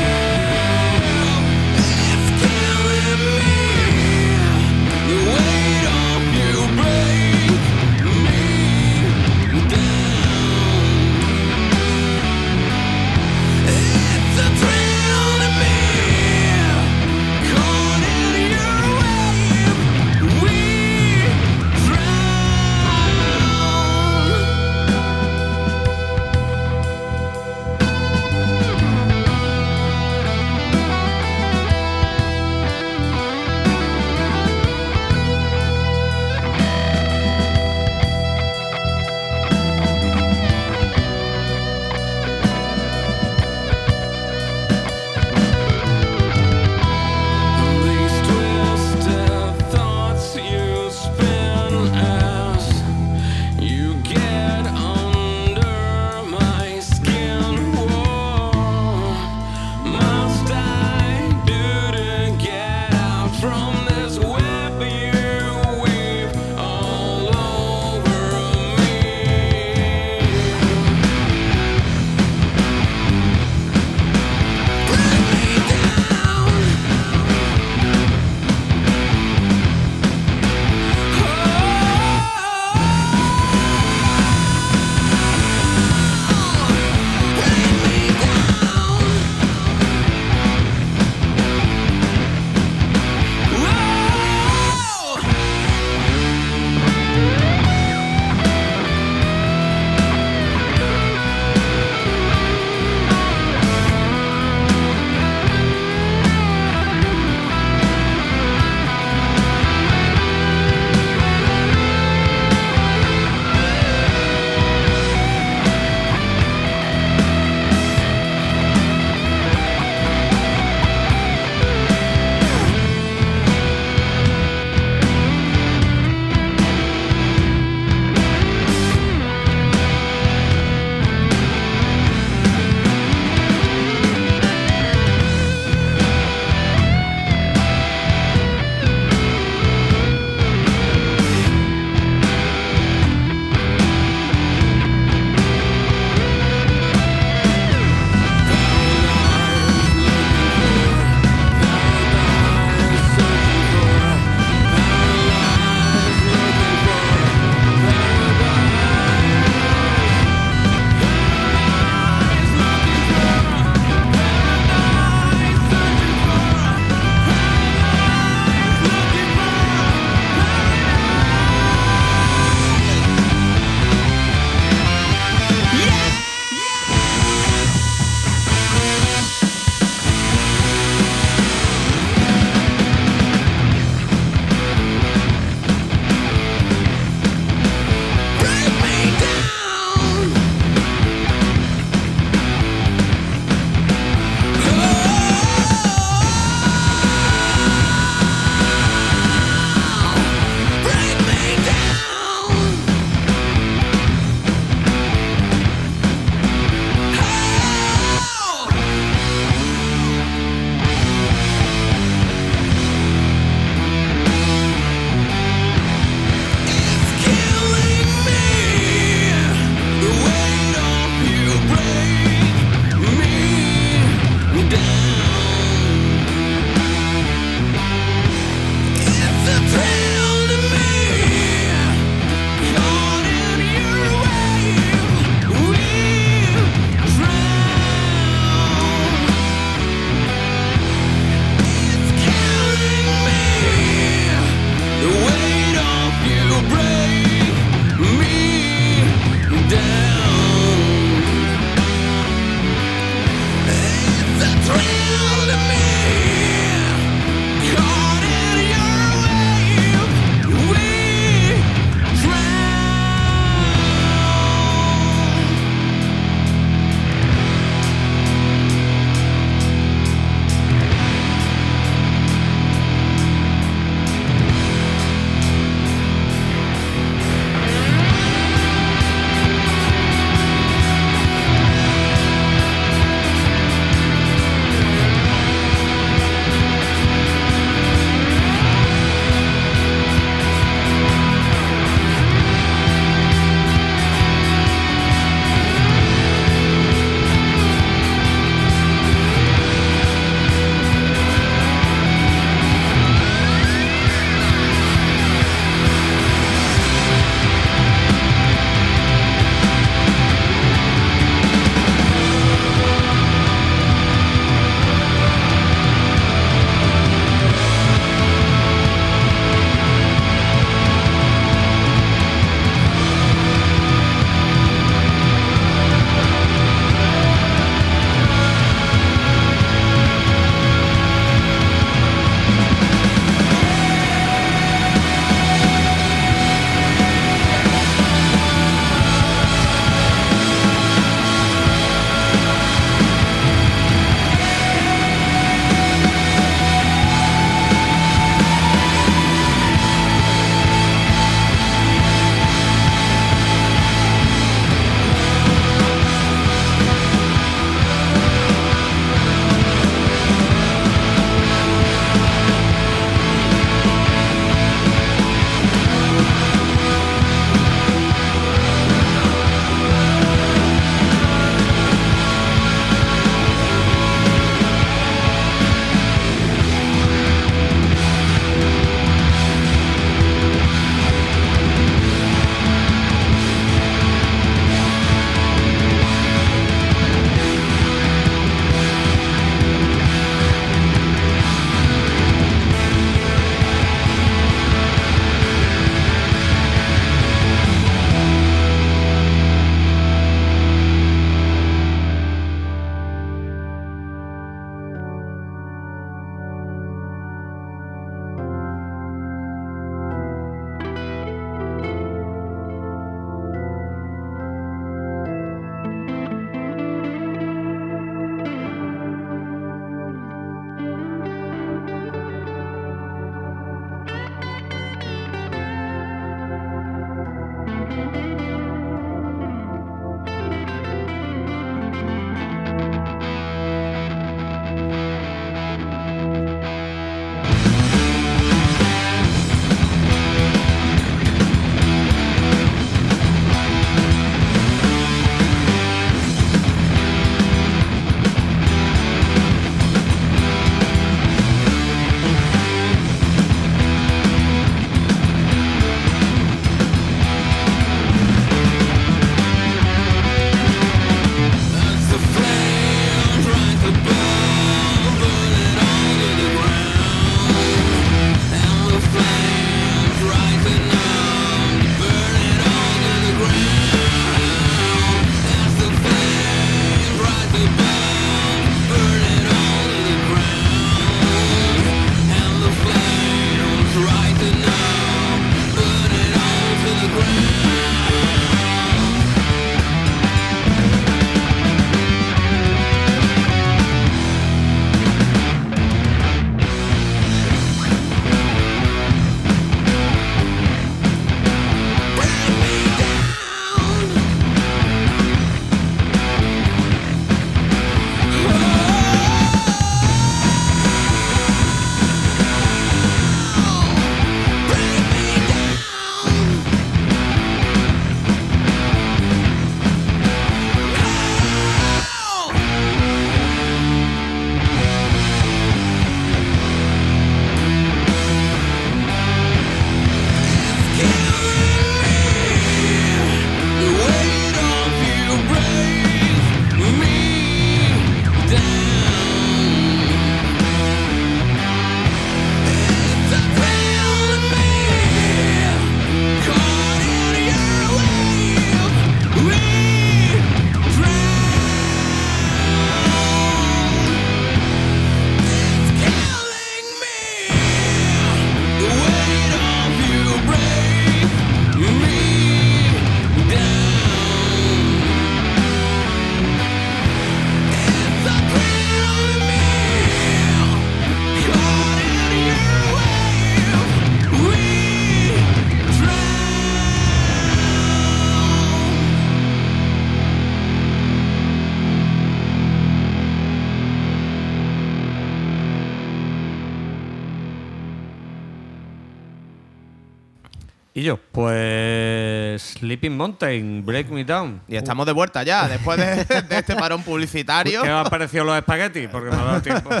pues Sleeping Mountain, Break Me Down. Y estamos de vuelta ya, después de, *laughs* de este parón publicitario. ¿Qué os han parecido los espaguetis? Porque me ha dado tiempo. *laughs*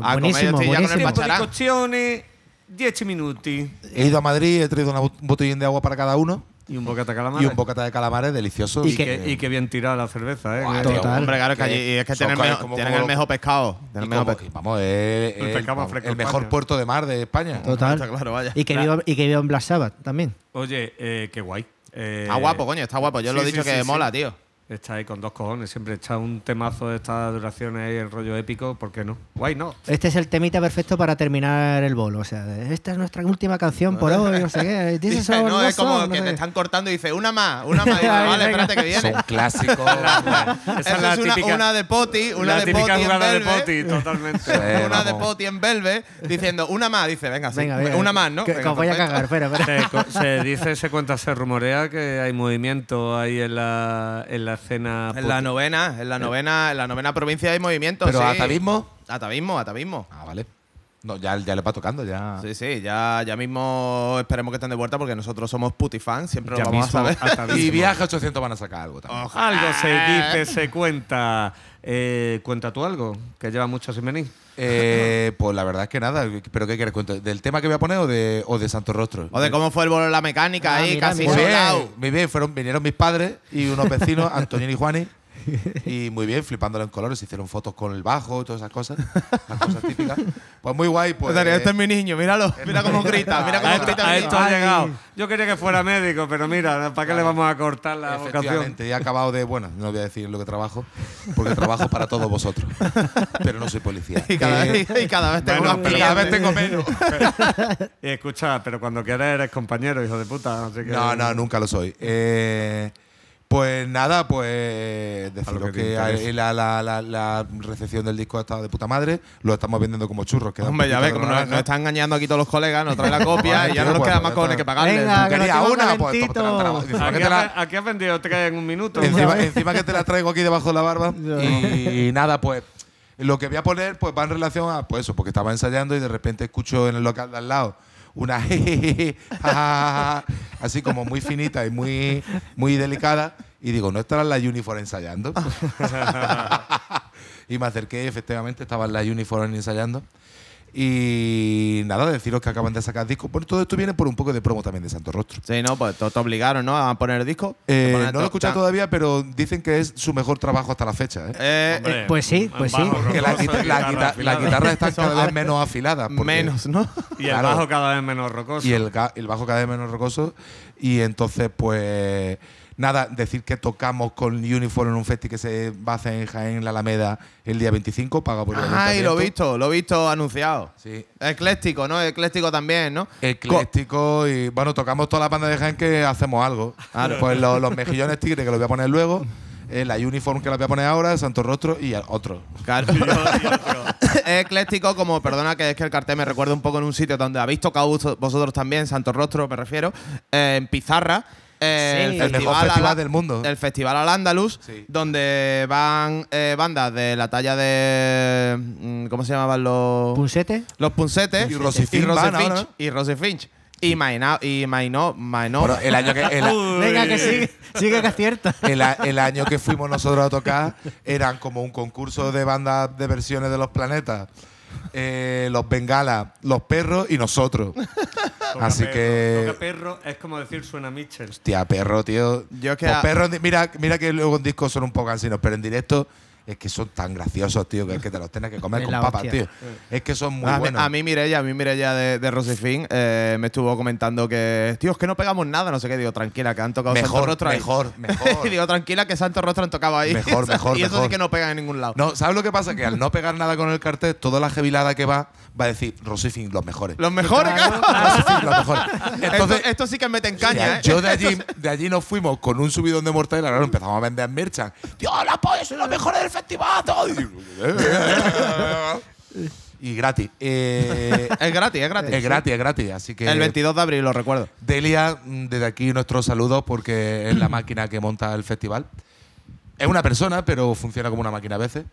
A comer, buenísimo, ya con el buenísimo. Cocciones, 10 minutos He ido a Madrid, he traído una bot- un botellín de agua para cada uno y un bocata de calamares. y un bocata de calamares delicioso. Y, que, y que bien tirada la cerveza, ¿eh? Tío, Total. Hombre, claro, que allí Que es que tienen, cosas mejor- como- tienen como el mejor pescado. y Tienen el mejor pescado. y vamos, es, El vamos, mejor puerto de mar de España. Total. Está claro, vaya. Y que, viva, y que viva en Black Sabbath también. Oye, eh, qué guay. Eh, Está guapo, coño, está guapo. Yo sí, lo he dicho sí, que sí. mola, tío. Está ahí con dos cojones, siempre echa un temazo de estas duraciones ahí, el rollo épico, ¿por qué no? Guay, no. Este es el temita perfecto para terminar el bolo. O sea, de, esta es nuestra última canción por hoy, no sé qué. *laughs* This is Dice, our no, last es como no que sé te están cortando y dice, una más, una más. *laughs* Y vale, espérate que viene. Son clásicos. *laughs* Esa es la es una, típica, una de Poti, una la de típica Poti en jugada de Belve. Poti, totalmente. Eh, una de. Poti en Belve diciendo, una más. Dice, venga, sí, Venga, venga. una más, ¿no? Que, Venga, os voy a cagar, espera, espera. Se, se dice, se cuenta, se rumorea que hay movimiento ahí en la, en la escena. En la novena, en la novena, en la novena provincia hay movimiento. Pero sí. atavismo. Atavismo, atavismo. Ah, vale. No, ya, ya le va tocando, ya. Sí, sí, ya, ya mismo esperemos que estén de vuelta porque nosotros somos puti fans, siempre Ya lo vamos mismo, a saber. *laughs* Y Viaje 800 van a sacar algo también. Algo se dice, se cuenta. Eh, ¿Cuenta tú algo? Que lleva mucho sin venir. Eh, *laughs* pues la verdad es que nada. ¿Pero qué quieres cuento? ¿Del tema que voy a poner o de, o de Santo Rostro? O de cómo fue el bolo en la mecánica Ah, ahí, mira, casi. Muy bien, muy bien. Fueron, vinieron mis padres y unos vecinos, *laughs* Antonio y Juani. *laughs* Y muy bien, flipándolo en colores. Hicieron fotos con el bajo y todas esas cosas. Las cosas típicas. Pues muy guay. Pues, este es mi niño, míralo. Mira cómo grita, mira cómo grita. a esto ha llegado. Yo quería que fuera médico, pero mira, ¿para qué le vamos a cortar la vocación? He acabado de. Bueno, no voy a decir lo que trabajo, porque trabajo para todos vosotros. Pero no soy policía. *laughs* Y cada, Eh, vez, y cada vez tengo Bueno, más pero cada vez tengo menos. *laughs* Y escucha, pero cuando quieres eres compañero, hijo de puta. Así que No, no, nunca lo soy. Eh, pues nada, pues deciros que que, la, la- la- la recepción del disco ha estado de puta madre. Lo estamos vendiendo como churros. queda Hombre, ya ves, como nos, nos están engañando aquí todos los colegas, nos traen la *laughs* copia y ya no nos pues, queda pues, más cojones que pagarle. Venga, ¿Tú que lo querías tengo una? Pues te la- Aquí, que te la- has- aquí has vendido tres en un minuto. *laughs* Encima, que te la traigo aquí debajo de la barba. y, nada, pues lo que voy a poner pues va en relación a pues eso, porque estaba ensayando y de repente escucho en el local de al lado una *laughs* jejeje, jajaja, así como muy finita y muy, muy delicada. Y digo, ¿no estará la Uniform ensayando? *laughs* *laughs* y me acerqué efectivamente estaban la Uniform ensayando. Y nada, deciros que acaban de sacar discos. Bueno, todo esto viene por un poco de promo también de Santo Rostro. Sí, no, pues te, te obligaron, ¿no? A poner el disco. Eh, no lo he to- escuchado todavía, pero dicen que es su mejor trabajo hasta la fecha. ¿eh? Eh, Hombre, Eh, pues sí, pues sí. que la, guita- la guitarra guita- las afilada. guitarras están Son cada vez *laughs* a- menos afiladas. porque- menos, ¿no? *laughs* Y el bajo cada vez menos rocoso. Y el bajo cada vez menos rocoso. Y entonces, pues. Nada, decir que tocamos con Uniform en un festi que se va a hacer en Jaén, en la Alameda, el día 25, paga por el Ay, lo he visto, lo he visto anunciado. Sí. Ecléctico, ¿no? Ecléctico también, ¿no? Ecléctico y bueno, tocamos toda la banda de Jaén que hacemos algo. Pues los, los mejillones tigres que los voy a poner luego, la uniform que la voy a poner ahora, Santo Rostro y otro. Claro. es *laughs* *laughs* ecléctico, como, perdona que es que el cartel me recuerda un poco en un sitio donde habéis tocado vos- vosotros también, Santo Rostro me refiero, eh, en Pizarra. Eh, Sí. El mejor festival del mundo. El Festival Al Andalus, Sí. donde van eh, bandas de la talla de. mm, ¿Cómo se llamaban los. ¿Punsete? Los Punsetes. Y Rosy Finch Rosy van Finch. ahora, ¿no? Y Rosy Finch. Y Maino. Y Maino. Maino. Bueno, el año que. el- *laughs* Venga, que sigue, sigue que acierta. El, a- el año que fuimos nosotros a tocar eran como un concurso de bandas de versiones de los planetas. Eh, los bengalas, los perros y nosotros. *laughs* Toca Así perro. que. Toca perro es como decir suena Mitchell. Hostia, perro, tío. Yo es que Los a- perros, mira, mira que luego en disco son un poco cansinos, pero en directo es que son tan graciosos, tío, que es que te los tienes que comer con papas, tío. Es que son muy a, mí, buenos. a mí Mirella, a mí Mirella de, de Rosifín eh, me estuvo comentando que, tío, es que no pegamos nada, no sé qué. Digo, tranquila, que han tocado Santo Mejor, Rostro ahí. mejor, *laughs* mejor. y digo, tranquila, que Santo Rostro han tocado ahí. Mejor, *laughs* mejor, y eso sí mejor. que no pegan en ningún lado. No, ¿sabes lo que pasa? Que al no pegar nada con el cartel, toda la jevilada que va va a decir Rosifin, los mejores. Los mejores, Claro. *laughs* los mejores. Entonces, esto, sí que meten caña, ¿eh? Yo de allí, de allí nos fuimos con un subidón de mortadela, claro, empezamos a vender merchan. ¡Tío, la polla, soy los mejores del festival! todo". Y gratis. Eh, Es gratis, es gratis. es gratis, es gratis. Así que. El 22 de abril, lo recuerdo. Delia, desde aquí nuestros saludos porque es la máquina que monta el festival. Es una persona, pero funciona como una máquina a veces.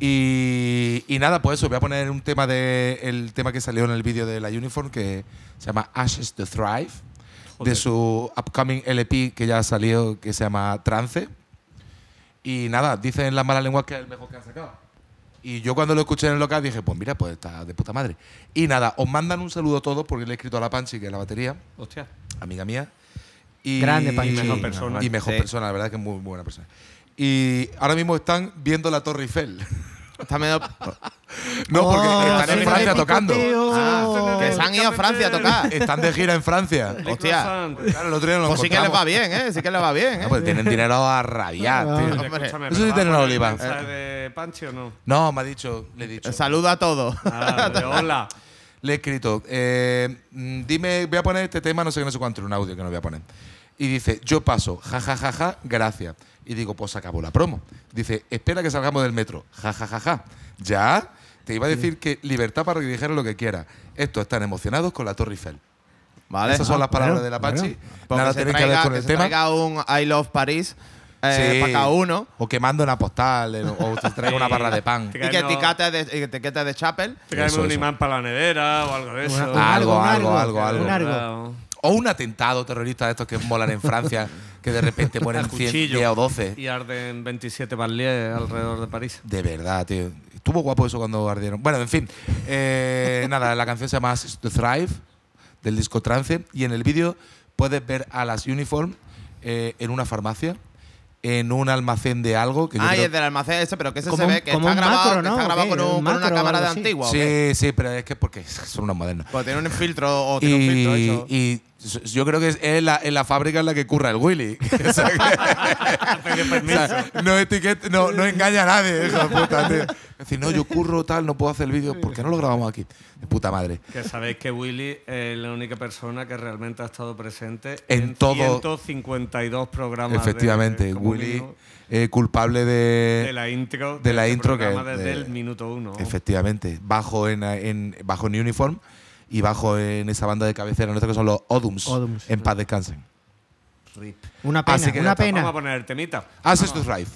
Y, y nada, pues eso, voy a poner un tema de el tema que salió en el vídeo de la Uniform que se llama Ashes to Thrive. de su upcoming LP que ya ha salido, que se llama Trance. Y nada, dicen las malas lenguas que es el mejor que han sacado. Y yo cuando lo escuché en el local dije, pues mira, pues está de puta madre. Y nada, os mandan un saludo a todos porque le he escrito a la Panchi, que es la batería, Hostia. amiga mía. Y Grande, Panchi. y Mejor persona. Y mejor Sí. persona, la verdad que es muy, muy buena persona. Y ahora mismo están viendo la Torre Eiffel. *laughs* Está medio. *laughs* no, porque Oh, están en sí, Francia tocando. Ah, que se han ido a Francia a tocar. Están de gira en Francia. Hostia. Claro, el otro día nos lo Pues sí que les encontramos. va bien, ¿eh? Sí que les va bien, Ah, ¿eh? pues tienen dinero a rabiar, Ah. tío. Hombre. Escúchame, Eso ¿pero sí a tiene poner oliva. mensaje de Panchi o no? No, me ha dicho, le he dicho. Saluda a todos. Ah, de hola. Le he escrito, eh, mm, dime, voy a poner este tema, no sé qué, no sé cuánto, un audio que no voy a poner. Y dice, yo paso, ja, ja, ja, ja, gracias. Y digo, pues se acabó la promo. Dice, espera que salgamos del metro, ja, ja, ja, ja. ¿Ya? Te iba a decir que libertad para que dijeran lo que quiera. Estos están emocionados con la Torre Eiffel. ¿Vale? Esas son las palabras bueno, de la Pachi. Porque Nada se tienen que ver con que el se tema. un I Love Paris eh, Sí. para cada uno. O quemando una postal, eh, o te traiga una barra de pan. *laughs* Y que etiquete de, que de Chapel. Tráeme Eso, un eso. imán para la nevera o algo de eso. Una- Algo, algo, algo, algo. Un algo. O un atentado terrorista de estos que molan en Francia, *laughs* que de repente mueren *laughs* Al 100 cuchillo. 10 o 12. Y arden 27 barlies alrededor de París. De verdad, tío. Estuvo guapo eso cuando ardieron. Bueno, en fin. Eh, nada, la canción se llama to Thrive, del disco Trance. Y en el vídeo puedes ver a las Uniform eh, en una farmacia, en un almacén de algo. Que Ah, y es del almacén ese, pero que ese se ve que está un grabado, macro, que ¿no? está ¿O grabado con, un- Un con una cámara de antigua. Sí, sí, pero es que porque son unos modernos. Pues tiene un filtro o tiene un filtro Y, hecho. y yo creo que es en la, en la fábrica en la que curra el Willy. *laughs* O sea *laughs* que- o sea, no, etiqueta- no, no engaña a nadie, *laughs* hijo de puta, tío. Es decir, no, yo curro tal, no puedo hacer el vídeo. ¿Por qué no lo grabamos aquí? De puta madre. Que sabéis que Willy es la única persona que realmente ha estado presente En todo- 152 programas. de- Efectivamente, Willy, eh, culpable de, de la intro. de la este intro que- programa desde de- el minuto uno. Efectivamente, bajo en, en- bajo en Uniform y bajo en esa banda de cabecera nuestra que son los Odums. Odums. En paz descansen. Rip. Una pena, Así que ya una está. Vamos a pena. poner el temita. Access to Thrive.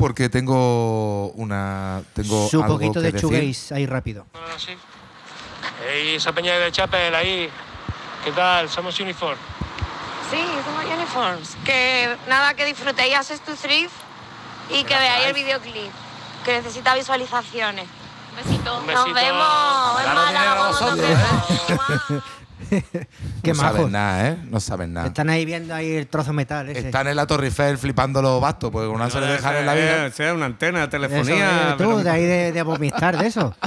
Porque tengo una tengo Su algo poquito que de chuguéis ahí rápido. Ah, sí. Ey, esa peña de Chapel ahí. ¿Qué tal? Somos Uniform. Sí, somos Uniforms. Que nada, que disfrutéis Access to Thrift y que veáis el videoclip, que necesita visualizaciones. Un besito. Un besito. Nos vemos. en Málaga, vosotros. *laughs* *laughs* Qué no saben majos. nada, ¿eh? No saben nada. Están ahí viendo ahí el trozo de metal ese. Están en la Torre Eiffel flipando los bastos, porque una se le dejan en la vida. Sea una antena de Eso, telefonía. eh, tú, pero de ahí de, de vomitar de eso. *laughs*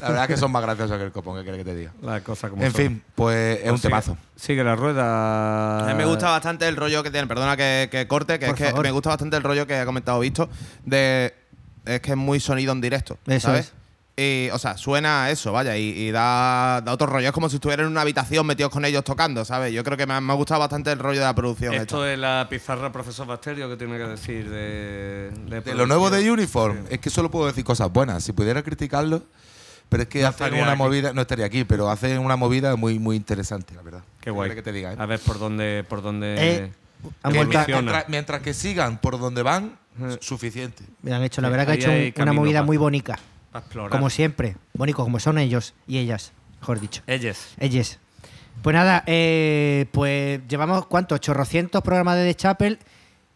La verdad es que son más graciosos que el copón, ¿qué quieres que te diga? La cosa como En son. fin, pues es un Pues sigue- temazo. Sigue la rueda. A mí me gusta bastante el rollo que tiene, perdona que, que corte, que Por es que me gusta bastante el rollo que ha comentado Visto, de es que es muy sonido en directo, Eso ¿sabes? es. Y, o sea, suena a eso, vaya, y, y da, da otro rollo. Es como si estuvieran en una habitación metidos con ellos tocando, ¿sabes? Yo creo que me ha, me ha gustado bastante el rollo de la producción. Esto esta. es la pizarra profesor Bacterio que tiene que decir de. De, De lo nuevo de. Uniform, es que solo puedo decir cosas buenas. Si pudiera criticarlo, pero es que No hacen una aquí. movida, no estaría aquí, pero hacen una movida muy, muy interesante, la verdad. Qué guay. ¿Qué quieres que te diga, ¿eh? A ver por dónde. Por dónde Eh, mientras, mientras- que sigan por donde van, Eh. suficiente. me han hecho, la verdad que ha hecho un- una movida muy bonita. Explorar. Como siempre. Bonito, como son ellos y ellas, mejor dicho. Ellos. Ellas. Pues nada, eh, pues llevamos cuántos, chorrocientos programas de The Chapel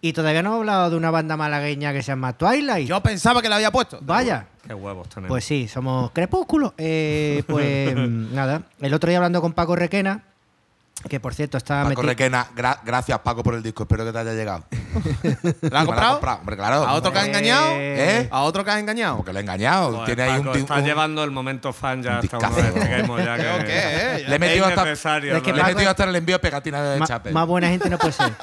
y todavía no hemos hablado de una banda malagueña que se llama Twilight. Yo pensaba que la había puesto. Vaya. Qué huevos tenemos. Pues sí, somos crepúsculo. Eh, pues *laughs* nada, el otro día hablando con Paco Requena, que por cierto está Paco meti- Requena, gra- gracias Paco por el disco, espero que te haya llegado. *laughs* ¿La has comprado? Hombre, claro. ¿A otro que has Eh, engañado? ¿Eh? ¿A otro que has engañado? Porque lo he engañado. Joder, Tiene ahí un, Paco, ti- está un- llevando el momento fan ya un hasta discazo. expliquemos ya. *laughs* Le he metido hasta, le he metido hasta el envío de pegatina de Chapel. más buena gente no puede ser. *laughs*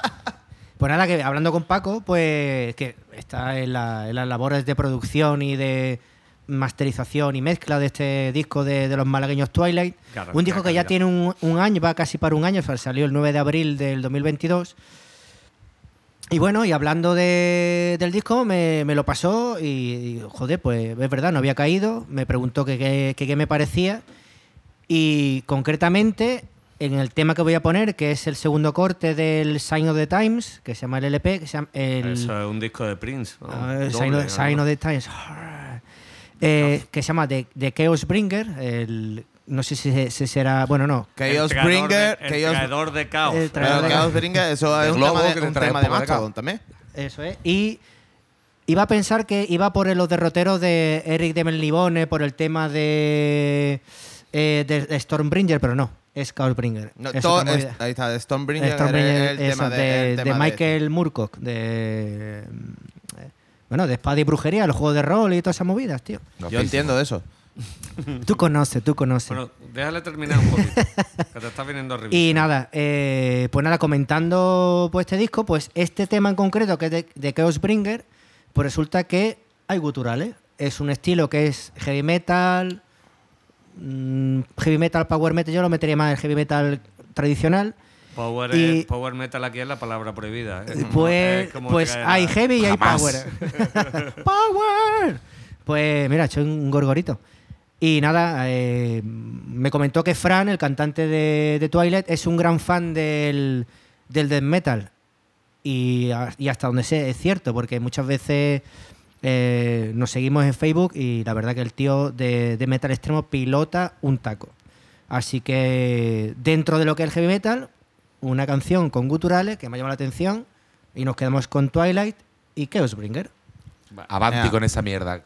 Pues nada, que hablando con Paco, pues que está en, la- en las labores de producción y de masterización y mezcla de este disco de, de los malagueños Twilight. Un disco que ya tiene un, un año, va casi para un año, o sea, salió el 9 de abril del 2022. Y bueno, y hablando de- del disco, me, me lo pasó y, y, joder, pues es verdad, no había caído. Me preguntó qué me parecía. Y concretamente, en el tema que voy a poner, que es el segundo corte del Sign of the Times, que se llama el LP, que se llama el, Eso es un disco de Prince. ¿no? Ah, Doble, Sign, of, ¿no? Sign of the Times. Eh, que se llama The, The Chaos Bringer. El, no sé si, se- si será. Bueno, no. Chaos el creador Bringer. de- el Chaos, creador de caos. El traidor de- Chaos Bringer, eso es un tema que de, un tema de Mastodon también. Eso es. Y iba a pensar que iba por los derroteros de Eric de Melnibone, por el tema de, eh, de, de Stormbringer, pero no. Es Chaosbringer. No, Es todo ahí está, Stormbringer, Stormbringer, el eso, tema de, de, el de Michael Moorcock, de. Eh, Bueno, de espada y brujería, los juegos de rol y todas esas movidas, tío. Yo entiendo de eso. Tú conoces, tú conoces. Bueno, déjale terminar un poquito. que te está viniendo arriba. Y nada, eh, pues nada, comentando pues, este disco, pues este tema en concreto, que es de, de Chaosbringer, pues resulta que hay guturales. Es un estilo que es heavy metal, mm, heavy metal, power metal, yo lo metería más en heavy metal tradicional. Power, y- es- power metal aquí es la palabra prohibida. ¿eh? Pues, como pues que hay heavy y hay power. *laughs* ¡Power! Pues mira, he hecho un gorgorito. Y nada, eh, me comentó que Fran, el cantante de, de Twilight, es un gran fan del, del death metal. Y, y hasta donde sé, es cierto, porque muchas veces eh, nos seguimos en Facebook y la verdad que el tío de, de metal extremo pilota un taco. Así que dentro de lo que es el heavy metal, una canción con guturales que me ha llamado la atención y nos quedamos con Twilight y Chaosbringer. Avanti Ea. con esa mierda.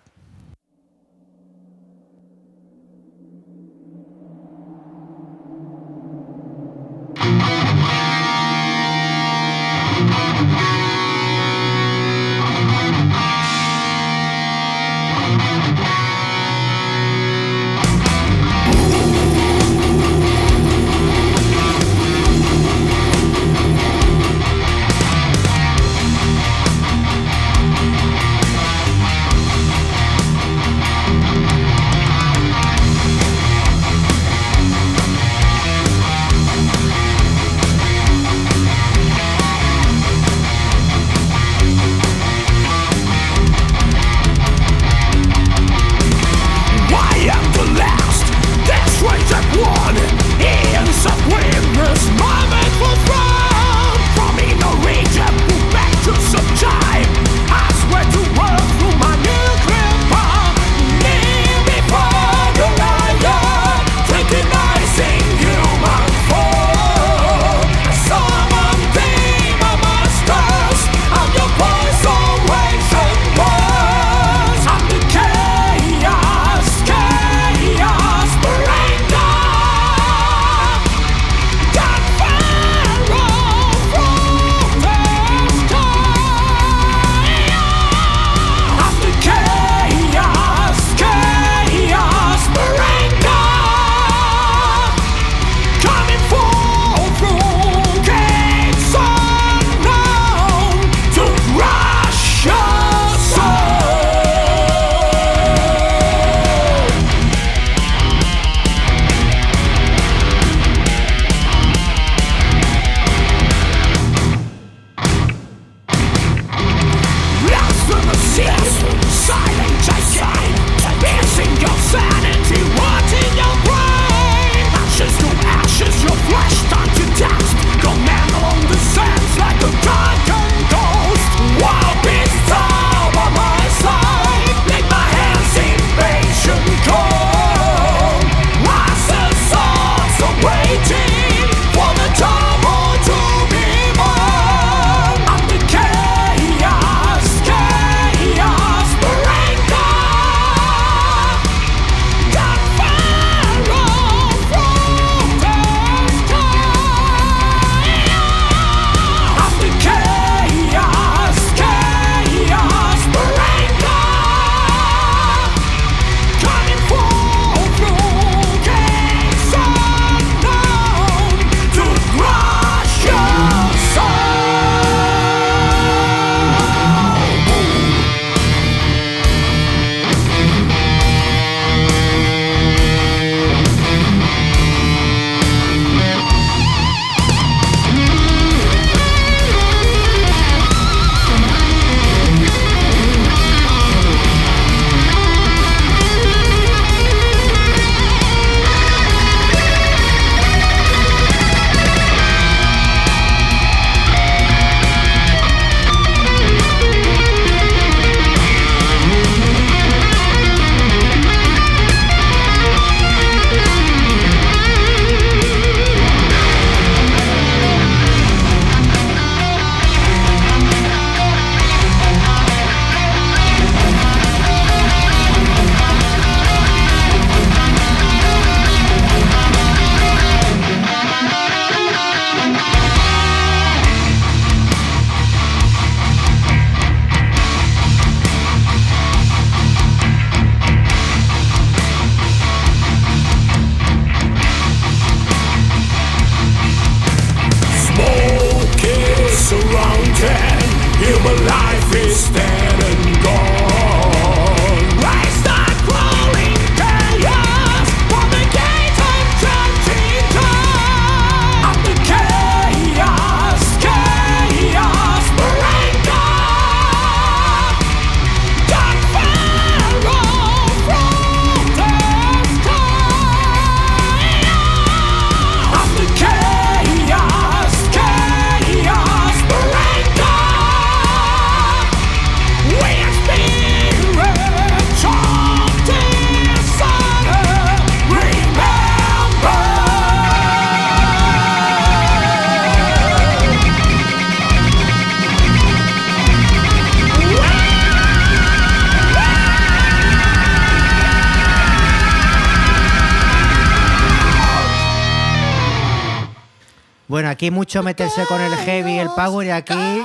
Mucho meterse con el heavy, el power y aquí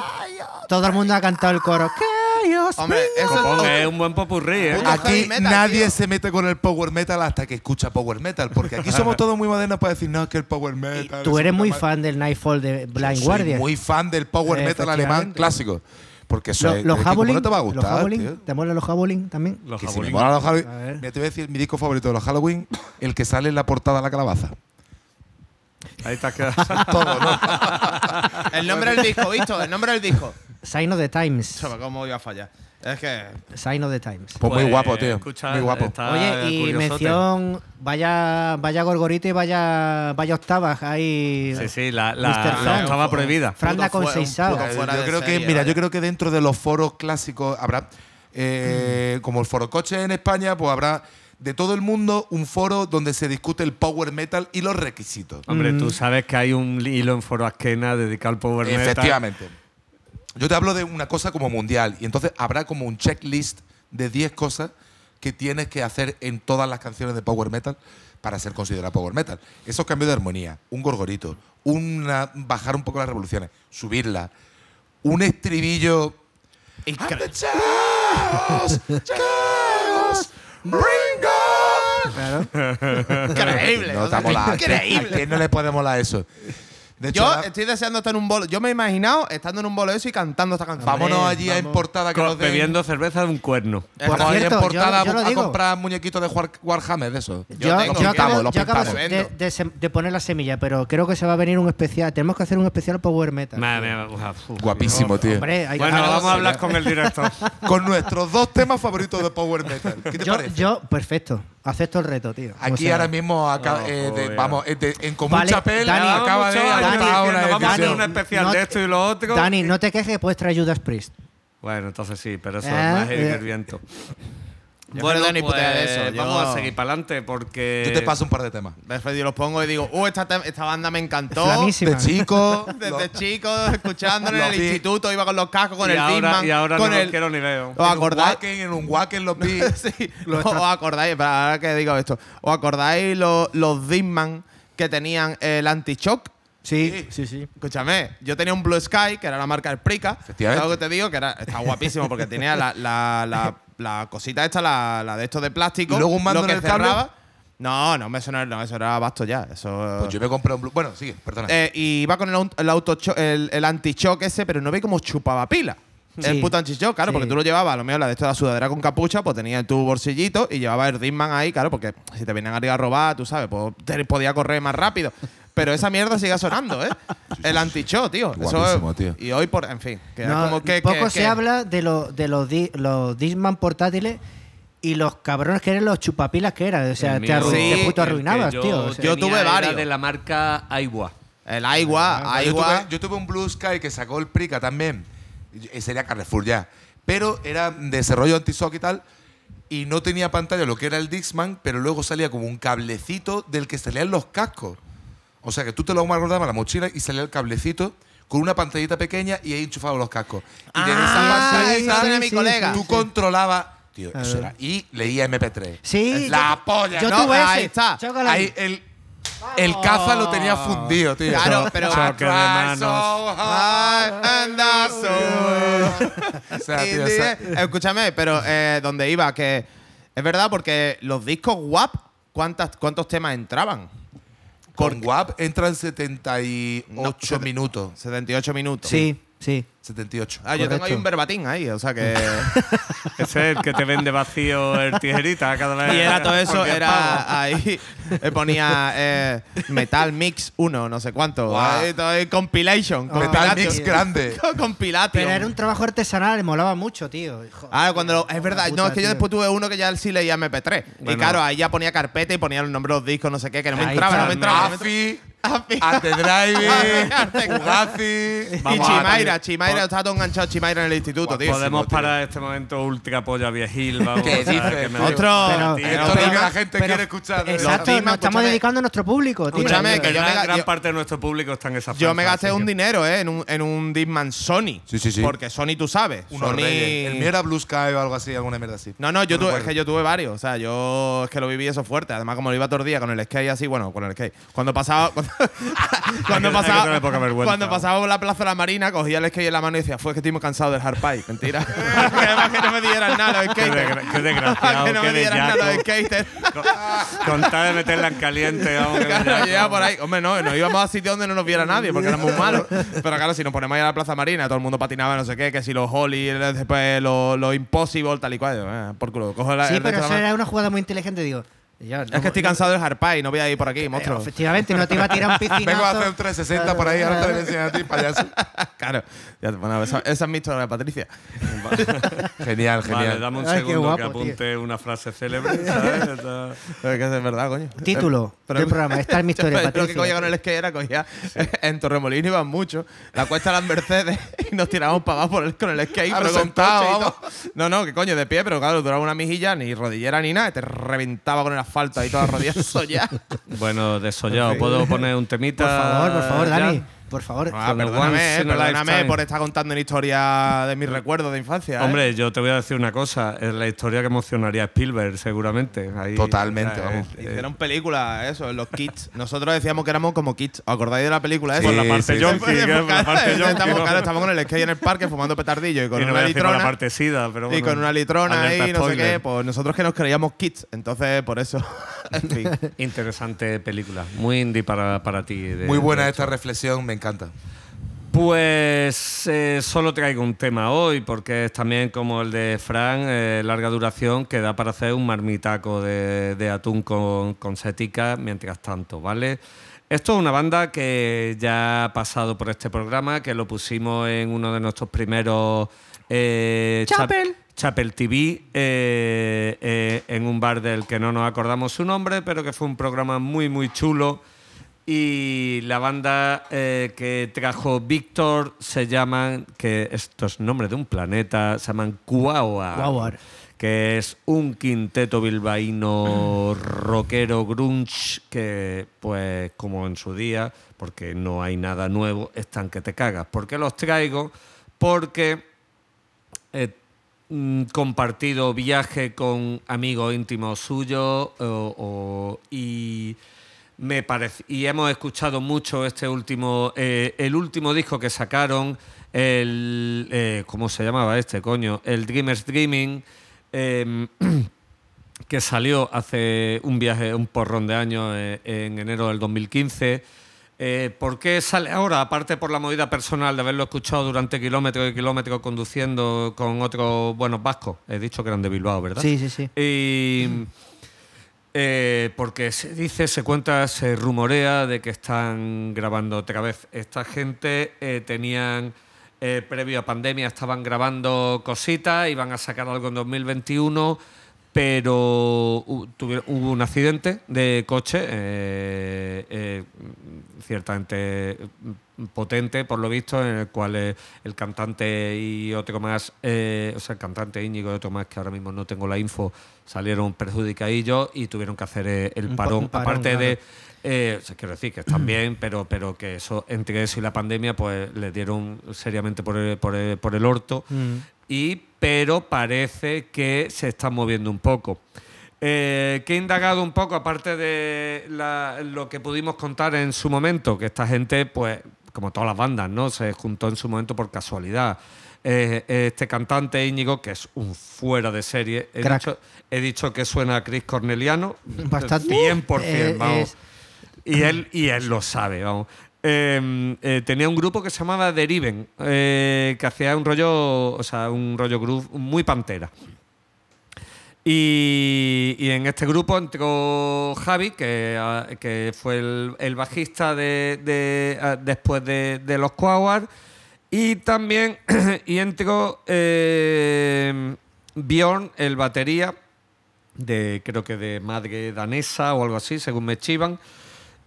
todo el mundo ha cantado el coro. Hombre, eso Copón, es. un buen popurrí, ¿eh? Puto heavy Aquí metal, nadie tío. se mete con el power metal hasta que escucha power metal, porque aquí somos todos muy modernos para decir, no, es que el power metal. Tú es eres muy ma-". fan del Nightfall de Blind Soy Guardian. muy fan del power metal alemán Efectivamente. clásico. Porque eso Lo- es, los es que como no te va a los gustar, tío. ¿te mola los Howling también? Los Que si me mola los Halloween- A ver. Mira, te voy a decir mi disco favorito de los Halloween, el que sale en la portada de la calabaza. Ahí has quedado. *laughs* Todo, ¿no? *laughs* El nombre del disco, ¿visto? El nombre del disco. Sign of the Times. ¿Cómo iba a fallar? Es que. Sign of the Times. Pues, muy Pues, guapo, tío. escucha, muy guapo. está Oye, y curiosote. mención, vaya, vaya gorgorito y vaya, vaya octavas ahí. Sí, sí, la, la, la Fran. octava prohibida. Franda Puto con seis yo creo que, serie, mira, vaya. yo creo que dentro de los foros clásicos habrá, eh, como el foro coche en España, pues habrá de todo el mundo un foro donde se discute el power metal y los requisitos. Hombre, Mm. tú sabes que hay un hilo en Foro Asquena dedicado al power metal. Efectivamente. Yo te hablo de una cosa como mundial y entonces habrá como un checklist de 10 cosas que tienes que hacer en todas las canciones de power metal para ser considerado power metal. Esos cambios de armonía, un gorgorito, una, bajar un poco las revoluciones, subirla, un estribillo And *laughs* on. *laughs* Increíble. No o sea, mola. ¿A Increíble. quién no le puede molar eso? De hecho, Yo estoy deseando estar en un bolo. Yo me he imaginado estando en un bolo de eso y cantando esta canción. vámonos allí a importada que nos den- bebiendo cerveza de un cuerno. Vamos allí cierto, en portada yo- yo lo a comprar muñequitos de War- Warhammer de eso. Yo Yo, tengo, yo yo acabo, pintamos, los yo acabo de, de sem- de poner la semilla, pero creo que se va a venir un especial. Tenemos que hacer un especial Power Metal. Guapísimo, tío. Hombre, hay Bueno, claro, vamos a hablar con el director. Con nuestros dos temas favoritos de Power Metal. ¿Qué te yo, parece? yo, perfecto. Acepto el reto, tío. Aquí sea. ahora mismo, acaba, Oh, eh, de- vamos, eh, de- en Común Vale, Chapel Dani, acaba de Dani, una vamos a hacer un especial no de te- esto y lo otro. Dani, no te quejes, puedes traer Judas Priest. Bueno, entonces sí, pero eso Eh, es más heavy eh. el viento. Yo bueno, no tengo ni puta idea de eso. Yo- vamos a seguir para adelante porque. Yo te paso un par de temas. Después yo los pongo y digo, uh, esta, banda me encantó. Flamísima. De chico. *laughs* Desde chico, escuchándolo en los el vi. instituto, iba con los cascos, con y el ahora, Disman. y ahora con no el, quiero ni veo. ¿Os acordáis? En un Wacken los vi. *laughs* sí, *laughs* ¿Os acordáis? Para ahora que digo esto. ¿Os acordáis los, los Disman que tenían el anti-shock? Sí, sí, sí. Escúchame, yo tenía un Blue Sky, que era la marca del Prica. Efectivamente. ¿Sabes lo que te digo? Que era, estaba guapísimo porque tenía la, la, la, la cosita esta, la, la de esto de plástico. ¿Y luego un mando lo que en el cable? cerraba. No, no, eso no, era- no, eso era basto ya. Eso, Pues yo me compré un Blue. Bueno, sigue, perdona. eh, y iba con el, el auto el, el anti-shock ese, pero no ve cómo chupaba pila. Sí. El puto anti-shock, claro, Sí. porque tú lo llevabas, a lo mejor la de esto de la sudadera con capucha, pues tenía en tu bolsillito y llevaba el Disman ahí, claro, porque si te venían arriba a robar, tú sabes, pues te podía correr más rápido. Pero esa mierda sigue sonando, ¿eh? El anti-shock, tío. Eso es- tío. Y hoy, por, en fin, que No, como que. poco que- se que- habla de, lo- de los, di- los Disman portátiles y los cabrones que eran los chupapilas que eran. O sea, El te, mío, arru- Sí, te puto el que arruinabas, yo tío. O sea, yo tenía tuve era varios. de la marca Aigua. El agua, yo, agua. tuve, yo tuve un Blue Sky que sacó el Prica también. Y Sería Carrefour ya. Pero era de desarrollo anti-shock y tal. Y no tenía pantalla lo que era el Dixman, pero luego salía como un cablecito del que salían los cascos. O sea que tú te lo guardabas en la mochila y salía el cablecito con una pantallita pequeña y ahí enchufados los cascos. Y de esa Ah, pantallita sí, sí, sí, tú sí, controlabas. Tío, A eso ver. era. Y leía MP3. Sí, La yo- polla. Yo No, tuve ahí ese. está. Ahí. El, el caza lo tenía fundido, tío. Claro, pero- Choque de manos. And all. O sea, Y tío, escúchame, pero eh, donde iba, que es verdad, porque los discos WAP, ¿cuántas, ¿cuántos temas entraban? Con WAP entran 78 No, sete- minutos. 78 minutos. Sí, Sí. 78. Ah, yo tengo ahí un verbatín ahí, o sea que. *laughs* Ese es el que te vende vacío el tijerita cada vez. y era todo eso, era ahí. eh, ponía eh, Metal Mix 1, no sé cuánto. Guau. ahí todo ahí, compilation. Metal. Mix grande. *laughs* compilation. Pero era un trabajo artesanal, molaba mucho, tío. Ah, cuando lo- es verdad, puta, no, es que yo después tuve uno que ya sí leía MP3. y Bueno. claro, ahí ya ponía carpeta y ponía los nombres de los discos, no sé qué, que no me Ahí entraba, no me entraba. no me entraba. Afi, Afi. Arte Drive, Arte Fugazi. Y Chimaira, Chimaira, estaba todo enganchado Chimaira en el instituto, tío. Podemos parar este momento ultra polla viejil, vamos. Otro. Esto es lo que la gente quiere escuchar. de verdad. Exacto, nos estamos dedicando a nuestro público, tío. Escúchame, que yo gran, parte de nuestro público está en esa Yo me gasté un dinero, ¿eh? En un, en un Discman Sony. Sí, sí, sí. Porque Sony, tú sabes. Sony. El mío era Blue Sky o algo así, alguna mierda así. No, no, yo tuve, es que yo tuve varios. O sea, yo es que lo viví eso fuerte. Además, como lo iba todo el día con el skate así, bueno, con el skate. Cuando pasaba. Cuando, pasaba. tener poca vergüenza. cuando pasaba por la plaza de la Marina, cogía el skate en la mano y decía, fue que estoy muy cansado del hard pipe. Mentira. *laughs* Además que no me dieran nada los Qué, skaters. qué desgraciado, que no qué me dieran nada los skaters. Con, con tal de meterla en caliente, por ahí. Hombre, no, nos íbamos a sitios donde no nos viera nadie porque éramos malos. Pero claro, si nos ponemos ahí a la Plaza Marina, todo el mundo patinaba, no sé qué, que si los Holly, después los Impossible, tal y cual. eh, por culo, cojo la, Sí, pero eso era una jugada muy inteligente, digo. Es que estoy cansado del harpay, no voy a ir por aquí, monstruo. Eh, efectivamente, no te iba a tirar un piscinazo. *laughs* Vengo a hacer un 360 por ahí, ahora te voy a enseñar a ti, payaso. *laughs* claro. Ya, bueno, esa, esa es mi historia, Patricia. *laughs* Genial, Vale, genial. dame un Ay, segundo que apunte una frase célebre, ¿sabes? Pero es que es verdad, coño. Título Pero- del programa. Esta es mi historia, Lo que Patricia. cogía con el skate era cogía en Torremolino iban mucho, la cuesta de las Mercedes y nos tirábamos para abajo por el- con el skate, pero con sentado, coche y vamos. todo. No, no, que coño, de pie, pero claro, duraba una mijilla, ni rodillera ni nada, te reventaba con el asfalto ahí todas las rodillas ya. *laughs* Bueno, desollado. ¿Puedo poner un temita? Por favor, por favor, ya? Dani. Por favor. Ah, perdóname, eh, perdóname por estar contando una historia de mis recuerdos de infancia. ¿eh? Hombre, yo te voy a decir una cosa. Es la historia que emocionaría a Spielberg, seguramente. Ahí, Totalmente, o sea, vamos. Hicieron películas, eso, los kits. Nosotros decíamos que éramos como kits. ¿Os acordáis de la película esa? Sí, por la parte sí, yonki, Pues, que es por la parte yonki, estamos, ¿no? claro, estamos con el skate en el parque fumando petardillo y con y no una a decir por la litrona. parte sida, pero Y bueno, con una litrona ahí, no sé qué, pues nosotros que nos creíamos kits, entonces por eso. *laughs* en fin. Interesante película. Muy indie para, para ti. de- Muy buena de esta reflexión, me encanta. Pues eh, solo traigo un tema hoy, porque es también como el de Fran, eh, larga duración, que da para hacer un marmitaco de, de atún con, con setica mientras tanto, ¿vale? Esto es una banda que ya ha pasado por este programa, que lo pusimos en uno de nuestros primeros... eh, chap- Chapel. Chapel TV, eh, eh, en un bar del que no nos acordamos su nombre, pero que fue un programa muy, muy chulo. Y la banda eh, que trajo Víctor se llaman, que estos nombres de un planeta, se llaman Kuawa. Que es un quinteto bilbaíno rockero grunge que, pues, como en su día, porque no hay nada nuevo, están que te cagas. ¿Por qué los traigo? Porque he mm, compartido viaje con amigos íntimos suyos o- o- y me parece y hemos escuchado mucho este último eh, el último disco que sacaron el eh, cómo se llamaba este coño el Dreamers Dreaming em, *clears throat* que salió hace un viaje, un porrón de años, eh, en enero del 2015. Eh, ¿Por qué sale ahora? Aparte por la movida personal de haberlo escuchado durante kilómetros y kilómetros conduciendo con otros buenos vascos. He dicho que eran de Bilbao, ¿verdad? Sí, sí, sí. Y eh, porque se dice, se cuenta, se rumorea de que están grabando otra vez. Esta gente eh, tenían, eh, previo a pandemia, estaban grabando cositas, iban a sacar algo en 2021, pero hubo un accidente de coche, eh, ciertamente potente, por lo visto, en el cual el cantante y otro más, o sea, el cantante Íñigo y otro más, que ahora mismo no tengo la info, salieron perjudicadillos y tuvieron que hacer eh, el parón. Aparte claro. de, eh, o sea, quiero decir que están *clears throat* bien, pero, pero que eso, entre eso y la pandemia, pues le dieron seriamente por el, por el, por el orto. Mm. Y, pero parece que se están moviendo un poco. Eh, que he indagado un poco, aparte de la- lo que pudimos contar en su momento, que esta gente, pues, como todas las bandas, ¿no? Se juntó en su momento por casualidad. Eh, este cantante Íñigo, que es un fuera de serie, he, dicho, he dicho que suena a Chris Corneliano. Bastante. 100%, Eh, vamos. es- Y él, y él lo sabe, vamos. eh, eh, tenía un grupo que se llamaba Deriven, eh, que hacía un rollo, o sea, un rollo groove muy pantera. Y, y en este grupo entró Javi, que, ah, que fue el, el bajista de, de- ah, después de, de los Coawar. Y también *clears throat* y entró eh, Bjorn, el batería, de creo que de madre danesa o algo así, según me chivan.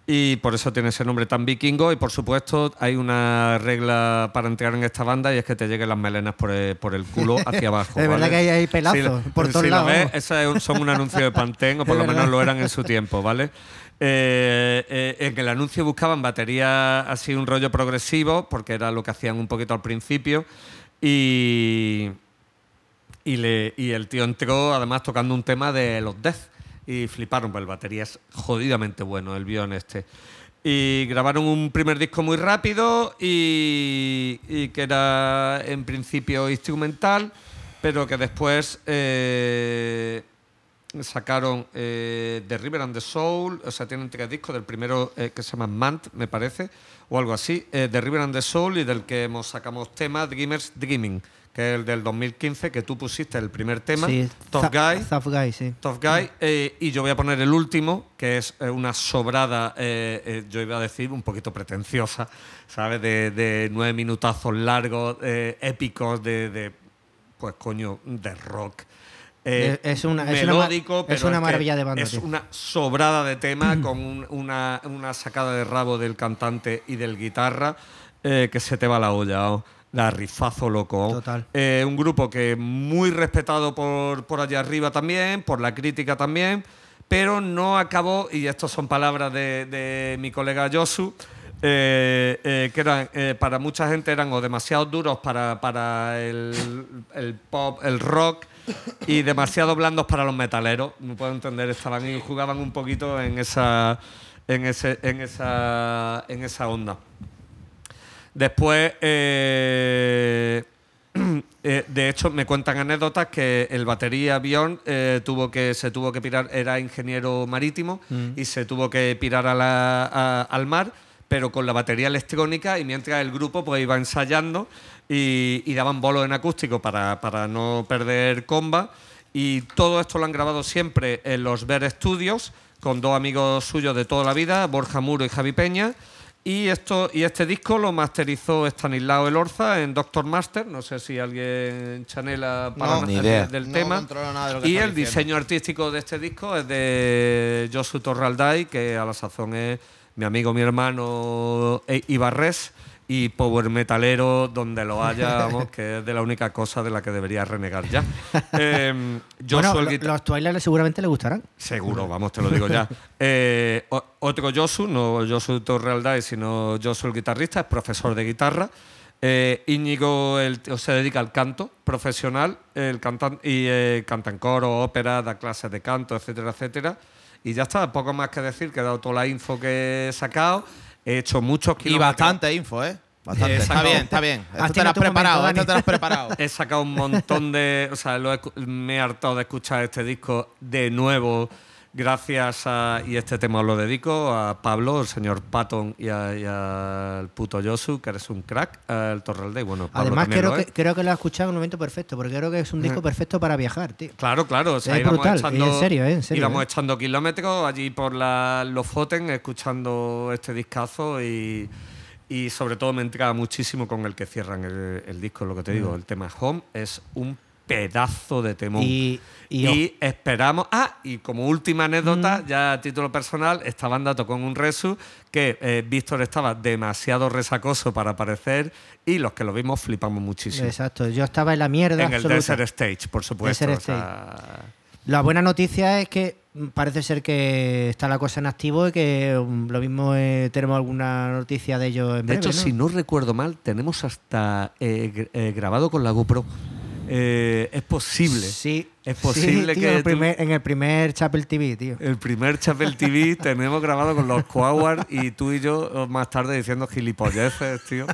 Y por eso tiene ese nombre tan vikingo. Y por supuesto, hay una regla para entrar en esta banda y es que te lleguen las melenas por el, por el culo *laughs* hacia abajo. Es verdad que hay- hay pelazos Si por todos si lo lados, ves, vamos. eso es un- son un anuncio de Pantene, o por lo menos lo eran en su tiempo, ¿vale? Eh, eh, en el anuncio buscaban batería así, un rollo progresivo, porque era lo que hacían un poquito al principio. Y, y, el tío entró además tocando un tema de los Death. Y fliparon, pues el batería es jodidamente bueno, el Bion este. Y grabaron un primer disco muy rápido y, y que era en principio instrumental, pero que después eh, sacaron eh, The River and the Soul, o sea, tienen tres discos, del primero eh, que se llama Mant, me parece, o algo así, eh, The River and the Soul y del que hemos sacamos tema, Dreamers Dreaming, que es el del 2015, que tú pusiste el primer tema, Sí, Tough Guy. Tough Guy, sí. Tough Guy. y yo voy a poner el último, que es una sobrada, yo iba a decir, un poquito pretenciosa, ¿sabes? De, de nueve minutazos largos, eh, épicos, de, de, pues coño, de rock. Eh, Es- una- es una es pero una maravilla de banda, Es tío. una sobrada de tema con un- una, una sacada de rabo del cantante y del guitarra eh, que se te va la olla. ¿o? La rifazo loco. Total. Eh, un grupo que muy respetado por, por allá arriba también, por la crítica también, pero no acabó, y estas son palabras de, de mi colega Josu, eh, eh, que eran, eh, para mucha gente eran o demasiado duros para, para el, el pop, el rock, y demasiado blandos para los metaleros. No puedo entender, estaban y jugaban un poquito en esa, en ese, en esa, en esa onda. Después, eh, *clears throat* eh, de hecho, me cuentan anécdotas que el batería Bjorn eh, tuvo que, se tuvo que pirar, era ingeniero marítimo y se tuvo que pirar a la- a- al mar, pero con la batería electrónica y mientras el grupo pues iba ensayando y, y daban bolos en acústico para, para no perder comba. Y todo esto lo han grabado siempre en los Ver Studios con dos amigos suyos de toda la vida, Borja Muro y Javi Peña. Y, esto, y este disco lo masterizó Stanislao Elorza en Doctor Master. No sé si alguien chanela para No, ni idea. No del tema. controlo nada de lo que Y el diciendo. diseño artístico de este disco es de Josu Torralday, que a la sazón es mi amigo, mi hermano eh, Ibarres, y power metalero donde lo haya, *laughs* vamos, que es de la única cosa de la que debería renegar ya. *laughs* Eh, Josu, Bueno, guita- los Twilight seguramente le gustarán. Seguro, vamos, te lo digo ya. *laughs* Eh, otro Josu, no Josu Torrealday, sino Josu el guitarrista, es profesor de guitarra. Eh, Íñigo el, se dedica al canto profesional el cantan, y eh, canta en coro, ópera, da clases de canto, etcétera, etcétera. Y ya está, poco más que decir, que he dado toda la info que he sacado. He hecho muchos Y kilómetros. bastante info, ¿eh? Bastante. Está bien, está bien. Esto Has te lo has tu momento, preparado, Dani. esto te lo has preparado. *laughs* He sacado un montón de. O sea, lo he me he hartado de escuchar este disco de nuevo. Gracias a. Y este tema os lo dedico a Pablo, el señor Patton y, a- y al puto Yosu, que eres un crack, al Torralde. Bueno, Pablo Además, creo lo que, creo que lo has escuchado en un momento perfecto, porque creo que es un disco perfecto para viajar, tío. Claro, claro. O sea, Es íbamos brutal, echando, y en serio, eh, en serio, íbamos eh. echando kilómetros allí por la, los Foten, escuchando este discazo y, y sobre todo me entraba muchísimo con el que cierran el, el disco, lo que te digo. El tema Home es un pedazo de temón. Y- y Y esperamos. Ah, y como última anécdota, Mm. ya a título personal, esta banda tocó en un resu que eh, Víctor estaba demasiado resacoso para aparecer y los que lo vimos flipamos muchísimo. Exacto. Yo estaba en la mierda En el. Desert Stage, por supuesto. Desert o sea, La buena noticia es que parece ser que está la cosa en activo y que mm, lo mismo eh, tenemos alguna noticia de ellos en De breve, hecho, ¿no? si no recuerdo mal, tenemos hasta eh, eh, grabado con la GoPro. Eh, es posible. Sí. Es posible sí, tío, que en el tú- primer, en el primer Chapel TV, tío. El primer Chapel TV *laughs* tenemos grabado con los Coawar y tú y yo oh, más tarde diciendo gilipolleces, tío.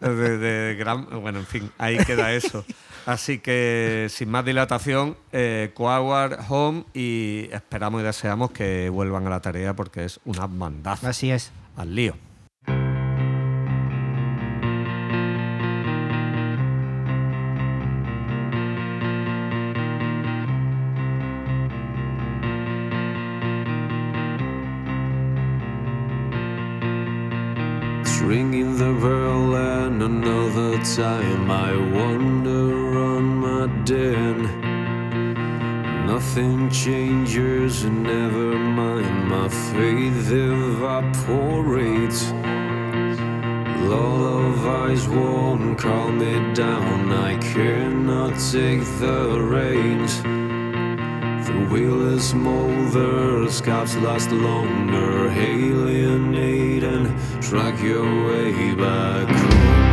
De, de gran, bueno, en fin, ahí queda eso. Así que sin más dilatación, eh, Home y esperamos y deseamos que vuelvan a la tarea porque es una bandaza. Así es. Al lío. And another time. I wander on my den. Nothing changes, never mind. My faith evaporates. Lullabies won't calm me down. I cannot take the reins. The wheel is smoother, caps last longer, alienating. Track your way back home.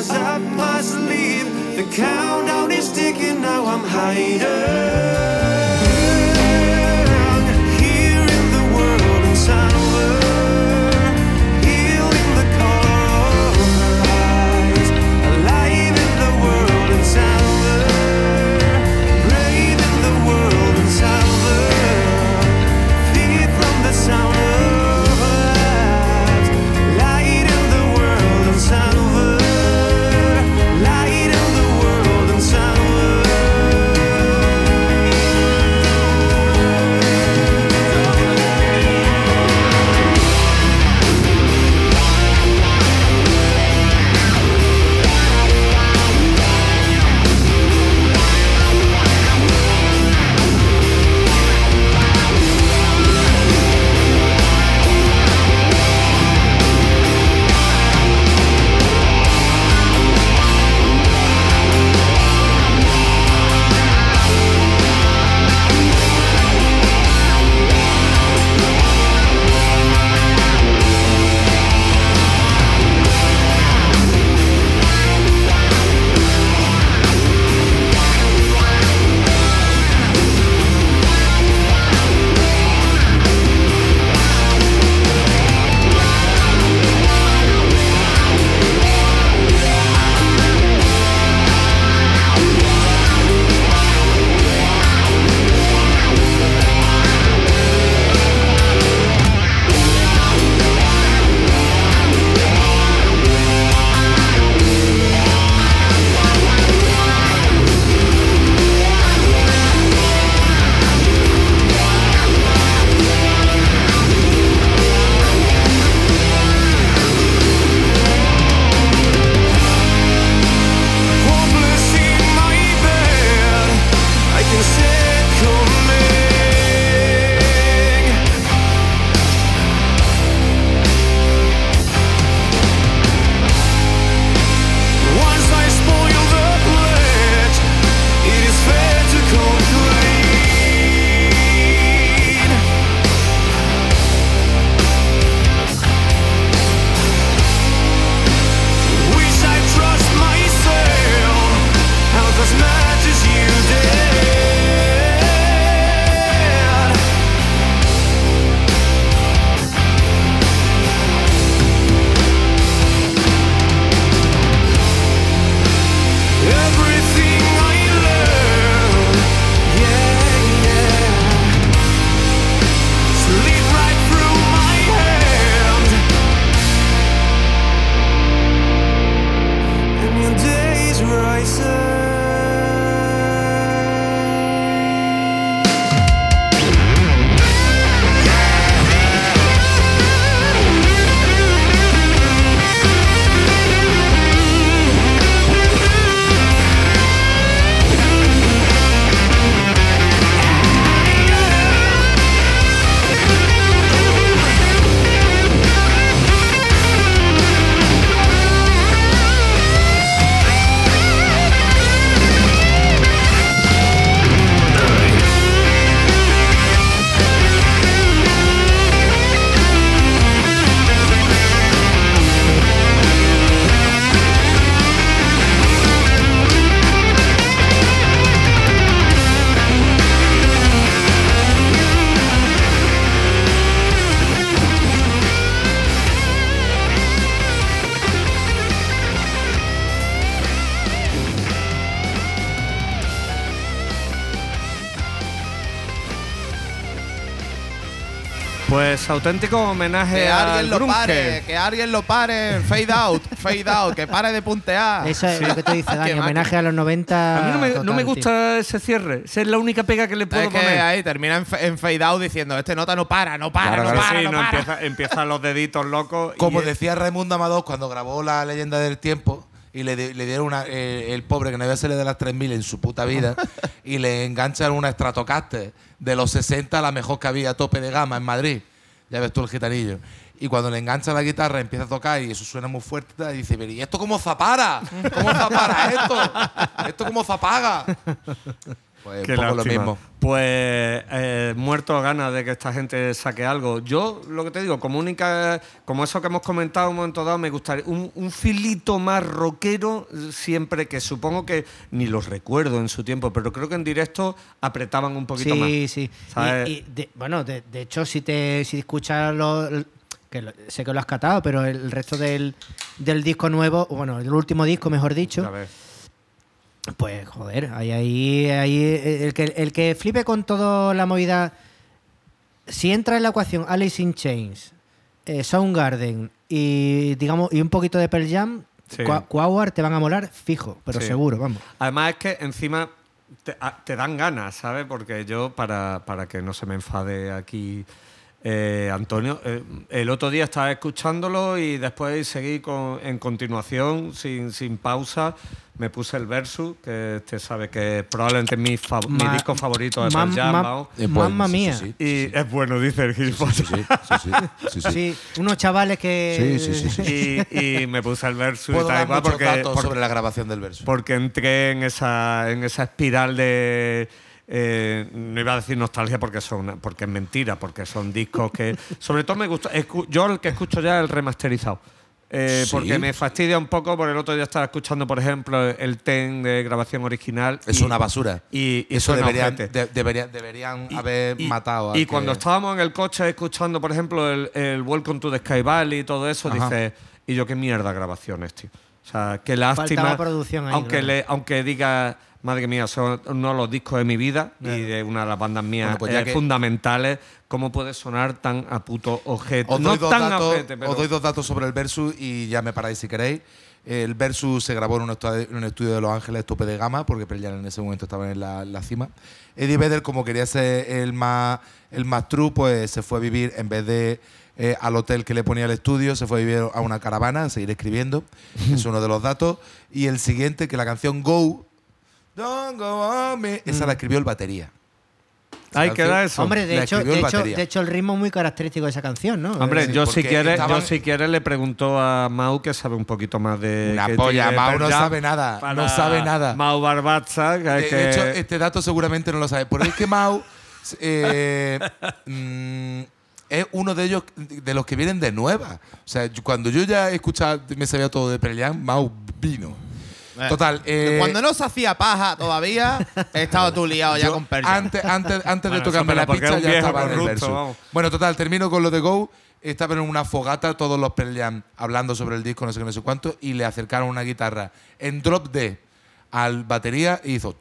as I pass leave. The countdown is ticking, now I'm hiding. Auténtico homenaje Que al alguien lo grunge. pare, que alguien lo pare. Fade out, fade out, que pare de puntear. Eso es lo que tú dices, *laughs* Dani. Homenaje a los 90. A mí no me, no tío. gusta ese cierre. Esa es la única pega que le puedo Es que poner. ahí termina en, en fade out diciendo, este nota no para, no para, Claro, no claro, para, sí, no no, para. empieza, empiezan los deditos locos. Como decía Raimundo Amador cuando grabó La leyenda del tiempo y le dieron una, eh, el pobre que no había salido de las 3000 en su puta vida *laughs* y le enganchan una Stratocaster de los 60, la mejor que había a tope de gama en Madrid. Ya ves tú el gitanillo. Y cuando le engancha la guitarra empieza a tocar y eso suena muy fuerte y dice, pero ¿y esto cómo zapara? ¿Cómo zapara esto? ¿Esto cómo zapaga? Pues Qué un poco lo mismo. Pues eh, muerto a ganas de que esta gente saque algo. Yo lo que te digo, como única, como eso que hemos comentado en un momento dado, me gustaría un, un filito más rockero siempre que supongo que ni los recuerdo en su tiempo, pero creo que en directo apretaban un poquito más. Sí, sí. Y, y de- bueno, de, de hecho, si te si escuchas lo, que lo- sé que lo has catado, pero el resto del, del disco nuevo, bueno, el último disco, mejor dicho, A ver. Pues joder, ahí, ahí, ahí el que, el que flipe con toda la movida, si entra en la ecuación Alice in Chains, eh, Soundgarden y digamos y un poquito de Pearl Jam, Sí. Te van a molar fijo, pero Sí. seguro, vamos. Además es que encima te, a- te dan ganas, ¿sabes? Porque yo, para, para que no se me enfade aquí eh, Antonio, eh, el otro día estaba escuchándolo y después seguí con, en continuación, sin, sin pausa, me puse el versus, que este sabe que probablemente es mi, fa- mi Ma- disco favorito de Pearl Jam, mam- vamos. Eh, pues, Mamma sí, mía. sí, sí. Y es bueno, dice el Sí, gilipollas. sí, sí, sí, sí, sí, sí. Sí, unos chavales que. Sí, sí, sí, sí. Y, y me puse el versus y tal igual porque, porque- sobre la grabación del verso. porque entré en esa, en esa espiral de. eh, no iba a decir nostalgia porque son porque es mentira, porque son discos que. Sobre todo me gusta. yo el que escucho ya es el remasterizado. Eh, Sí. Porque me fastidia un poco, por el otro día estaba escuchando, por ejemplo, el TEN de grabación original. Es y- una basura. Y, y Eso deberían, de- deberían, deberían Y- haber y- matado a. Y cuando estábamos en el coche escuchando, por ejemplo, el, el Welcome to the Sky Valley y todo eso, Ajá. dices, y yo qué mierda grabaciones, tío. O sea, qué lástima. Faltaba producción ahí, aunque, claro. le, aunque diga, madre mía, son uno de los discos de mi vida y de una de las bandas mías Bueno, pues ya eh, que- fundamentales, ¿cómo puede sonar tan a puto ojete? Os no doy, dos tan datos, ojete, pero os doy dos datos sobre el Versus y ya me paráis si queréis. El Versus se grabó en un, estu- en un estudio de Los Ángeles tope de gama, porque Pearl Jam en ese momento estaba en la, la cima. Eddie Vedder, como quería ser el más, el más true, pues se fue a vivir, en vez de eh, al hotel que le ponía el estudio, se fue a vivir a una caravana, a seguir escribiendo. *laughs* es uno de los datos. Y el siguiente, que la canción Go, Don't Go On Me, esa la escribió el batería. Ahí canción queda eso. Hombre, de la hecho, escribió de, el hecho, batería. de hecho, el ritmo es muy característico de esa canción, ¿no? Hombre, Sí, yo si porque quiere, estaban- yo si quiere le pregunto a Mau que sabe un poquito más de Una que polla, tiene Mau no sabe nada, no sabe nada. Mau Barbaza, que, De, que- de hecho, este dato seguramente no lo sabe. Porque es que Mau *laughs* eh, mm, es uno de ellos de los que vienen de nueva. O sea, yo- cuando yo ya he escuchado, me sabía todo de Jam, Mau vino. Total. Eh, Cuando no se hacía paja todavía, estaba tú liado ya con Persia. Antes, antes, antes bueno, de tocarme la pista ya estaba en el verso. Vamos. Bueno, total, termino con lo de Go. Estaban en una fogata todos los Perlian hablando sobre el disco, no sé qué, no sé cuánto, y le acercaron una guitarra en drop D al batería y hizo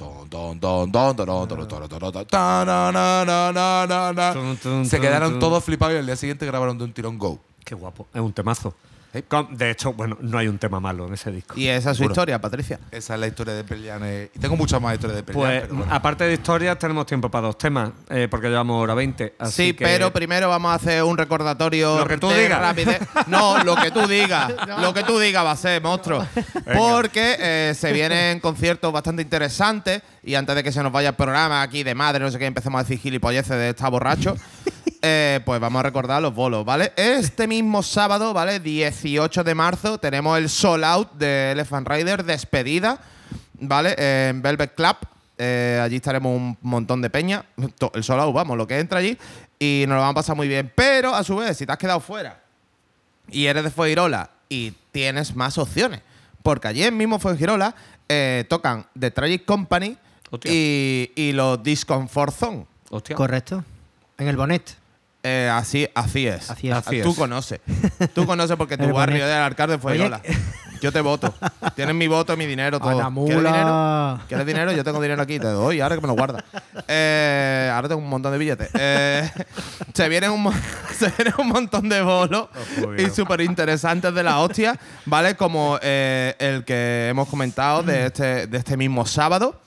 Se quedaron todos flipados y al día siguiente grabaron de un tirón Go. Qué guapo, es un temazo. De hecho, bueno, no hay un tema malo en ese disco. Y esa es su historia, Patricia. Esa es la historia de eh, Y tengo muchas más historias de Pearl Jam, Pues, pero bueno. aparte de historias, tenemos tiempo para dos temas, eh, porque llevamos hora 20. Así Sí, que- pero primero vamos a hacer un recordatorio. Lo que tú digas. rapidez. *laughs* No, lo que tú digas. *laughs* Lo que tú digas va a ser, monstruo. *laughs* Porque eh, se vienen conciertos bastante interesantes. Y antes de que se nos vaya el programa aquí de madre, no sé qué, empecemos a decir gilipolleces de estar borracho. Eh, pues vamos a recordar los bolos, ¿vale? Este mismo sábado, ¿vale? 18 de marzo, tenemos el Soul Out de Elephant Rider, despedida, ¿vale? En Velvet Club. Eh, allí estaremos un montón de peña. El Soul Out, vamos, lo que entra allí. Y nos lo vamos a pasar muy bien. Pero, a su vez, si te has quedado fuera y eres de Fuengirola y tienes más opciones. Porque allí en mismo Fuengirola eh, tocan The Tragic Company y, y los Discomfort Zone. Hostia. Correcto. En el Bonet. Eh, así, así es. Así es. Así Tú es. conoces. Tú conoces porque tu *laughs* El barrio del alcalde fue Fuengirola. *laughs* Yo te voto. Tienes mi voto, mi dinero, todo. ¿Quieres dinero? ¿Quieres dinero? Yo tengo dinero aquí, te doy, ahora que me lo guardas. Eh, ahora tengo un montón de billetes. Eh, *laughs* se, vienen un, se vienen un montón de bolos joder. y súper interesantes de la hostia, ¿vale? Como eh, el que hemos comentado de este, de este mismo sábado.